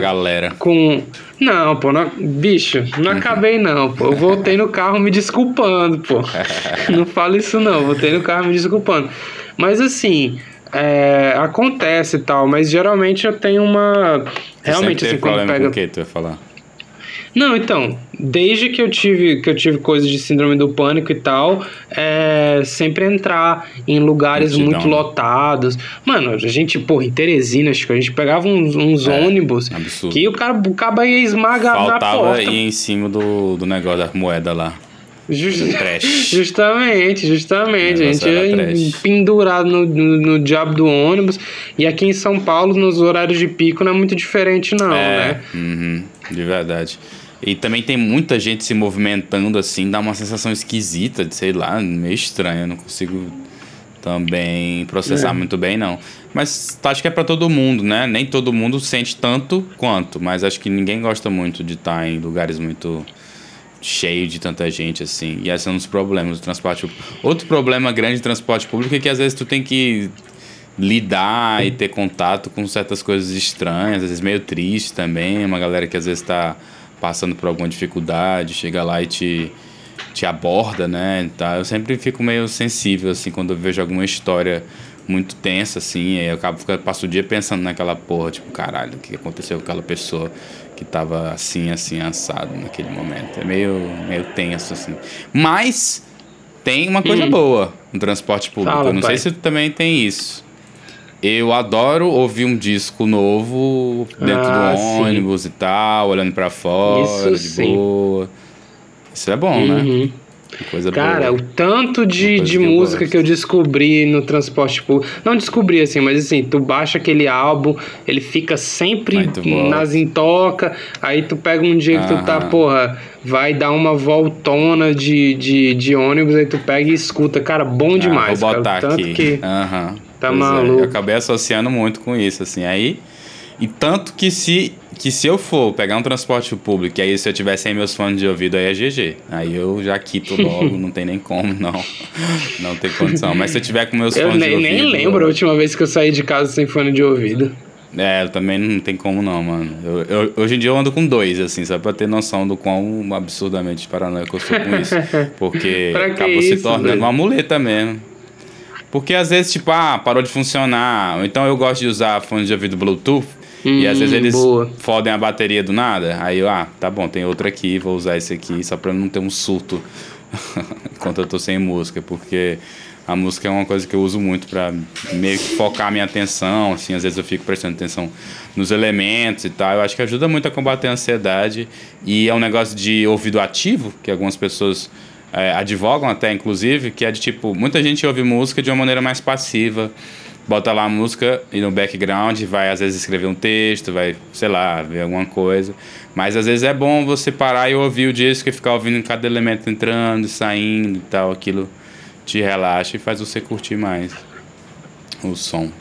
com. Não, pô, não... bicho, não acabei não, pô. Eu voltei no carro me desculpando, pô. não falo isso não, voltei no carro me desculpando. Mas assim, é, acontece e tal, mas geralmente eu tenho uma. Realmente, assim, quando pega. com o que tu ia falar? Não, então, desde que eu tive que eu tive coisas de síndrome do pânico e tal, é sempre entrar em lugares Multidão, muito né? lotados. Mano, a gente, porra, em Teresina, acho que a gente pegava uns, uns É, ônibus absurdo. que o cara, o caba ia esmagar na Faltava porta. ir em cima do, do negócio da moeda lá. Just-. Justamente, justamente. A gente ia pendurado no, no, no diabo do ônibus. E aqui em São Paulo, nos horários de pico, não é muito diferente, não, é, né? uhum, de verdade. E também tem muita gente se movimentando assim, dá uma sensação esquisita, de sei lá, meio estranha. Eu não consigo também processar É. muito bem, não. Mas acho que é pra todo mundo, né? Nem todo mundo sente tanto quanto, mas acho que ninguém gosta muito de estar em lugares muito cheio de tanta gente assim. E esse é um dos problemas do transporte público. Outro problema grande de transporte público é que às vezes tu tem que lidar e ter contato com certas coisas estranhas, às vezes meio triste também, uma galera que às vezes está passando por alguma dificuldade, chega lá e te, te aborda, né? Tá? Eu sempre fico meio sensível assim quando eu vejo alguma história muito tensa assim, aí eu acabo ficando, passo o dia pensando naquela porra, tipo, caralho, o que aconteceu com aquela pessoa que tava assim, assim, assado naquele momento. É meio, meio tenso assim. Mas tem uma coisa Hum. boa no transporte público. Fala, eu não pai. sei se tu também tem isso. Eu adoro ouvir um disco novo dentro Ah, do sim. ônibus e tal, olhando pra fora, Isso de sim. boa. Isso é bom, né? Uhum. Coisa Cara, boa. o tanto de, de que música que eu descobri no transporte público. Não descobri assim, mas assim, tu baixa aquele álbum, ele fica sempre nas intoca, aí tu pega um dia que tu tá, Aham. porra, vai dar uma voltona de, de, de ônibus, aí tu pega e escuta. Cara, bom demais, ah, vou cara. botar Tanto aqui. que. Aham. Tá Pois é, maluco. eu acabei associando muito com isso, assim. Aí. E tanto que se, que se eu for pegar um transporte público e aí se eu tiver sem meus fones de ouvido, aí é GG. Aí eu já quito logo, não tem nem como, não. Não tem condição. Mas se eu tiver com meus Eu fones de nem, ouvido. nem lembro a última vez que eu saí de casa sem fone de ouvido. É, também não tem como não, mano. Eu, eu- hoje em dia eu ando com dois, assim, só pra ter noção do quão absurdamente paranoico eu sou com isso. Porque acabou se isso, tornando velho? uma muleta mesmo. Porque às vezes, tipo, ah, parou de funcionar. Então eu gosto de usar fone de ouvido Bluetooth. e às Hum, vezes eles boa. fodem a bateria do nada. Aí eu, ah, tá bom, tem outro aqui, vou usar esse aqui, só pra não ter um surto enquanto eu tô sem música. Porque a música é uma coisa que eu uso muito pra meio que focar a minha atenção, assim, às vezes eu fico prestando atenção nos elementos e tal. Eu acho que ajuda muito a combater a ansiedade e é um negócio de ouvido ativo, que algumas pessoas é, advogam até, inclusive, que é de tipo, muita gente ouve música de uma maneira mais passiva, bota lá a música e no background vai às vezes escrever um texto, vai, sei lá, ver alguma coisa. Mas às vezes é bom você parar e ouvir o disco e ficar ouvindo cada elemento entrando, saindo e tal, aquilo te relaxa e faz você curtir mais o som.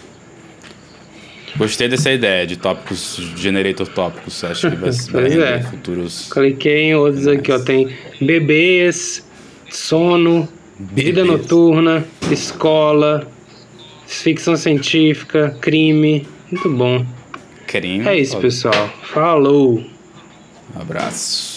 Gostei dessa ideia de tópicos, generator tópicos, acho que vai, vai é. futuros. Cliquei em outros aqui, ó. Tem bebês, sono, vida Bebês. noturna, escola, ficção científica, crime. Muito bom. Crime. É isso, pessoal. Falou! Abraço.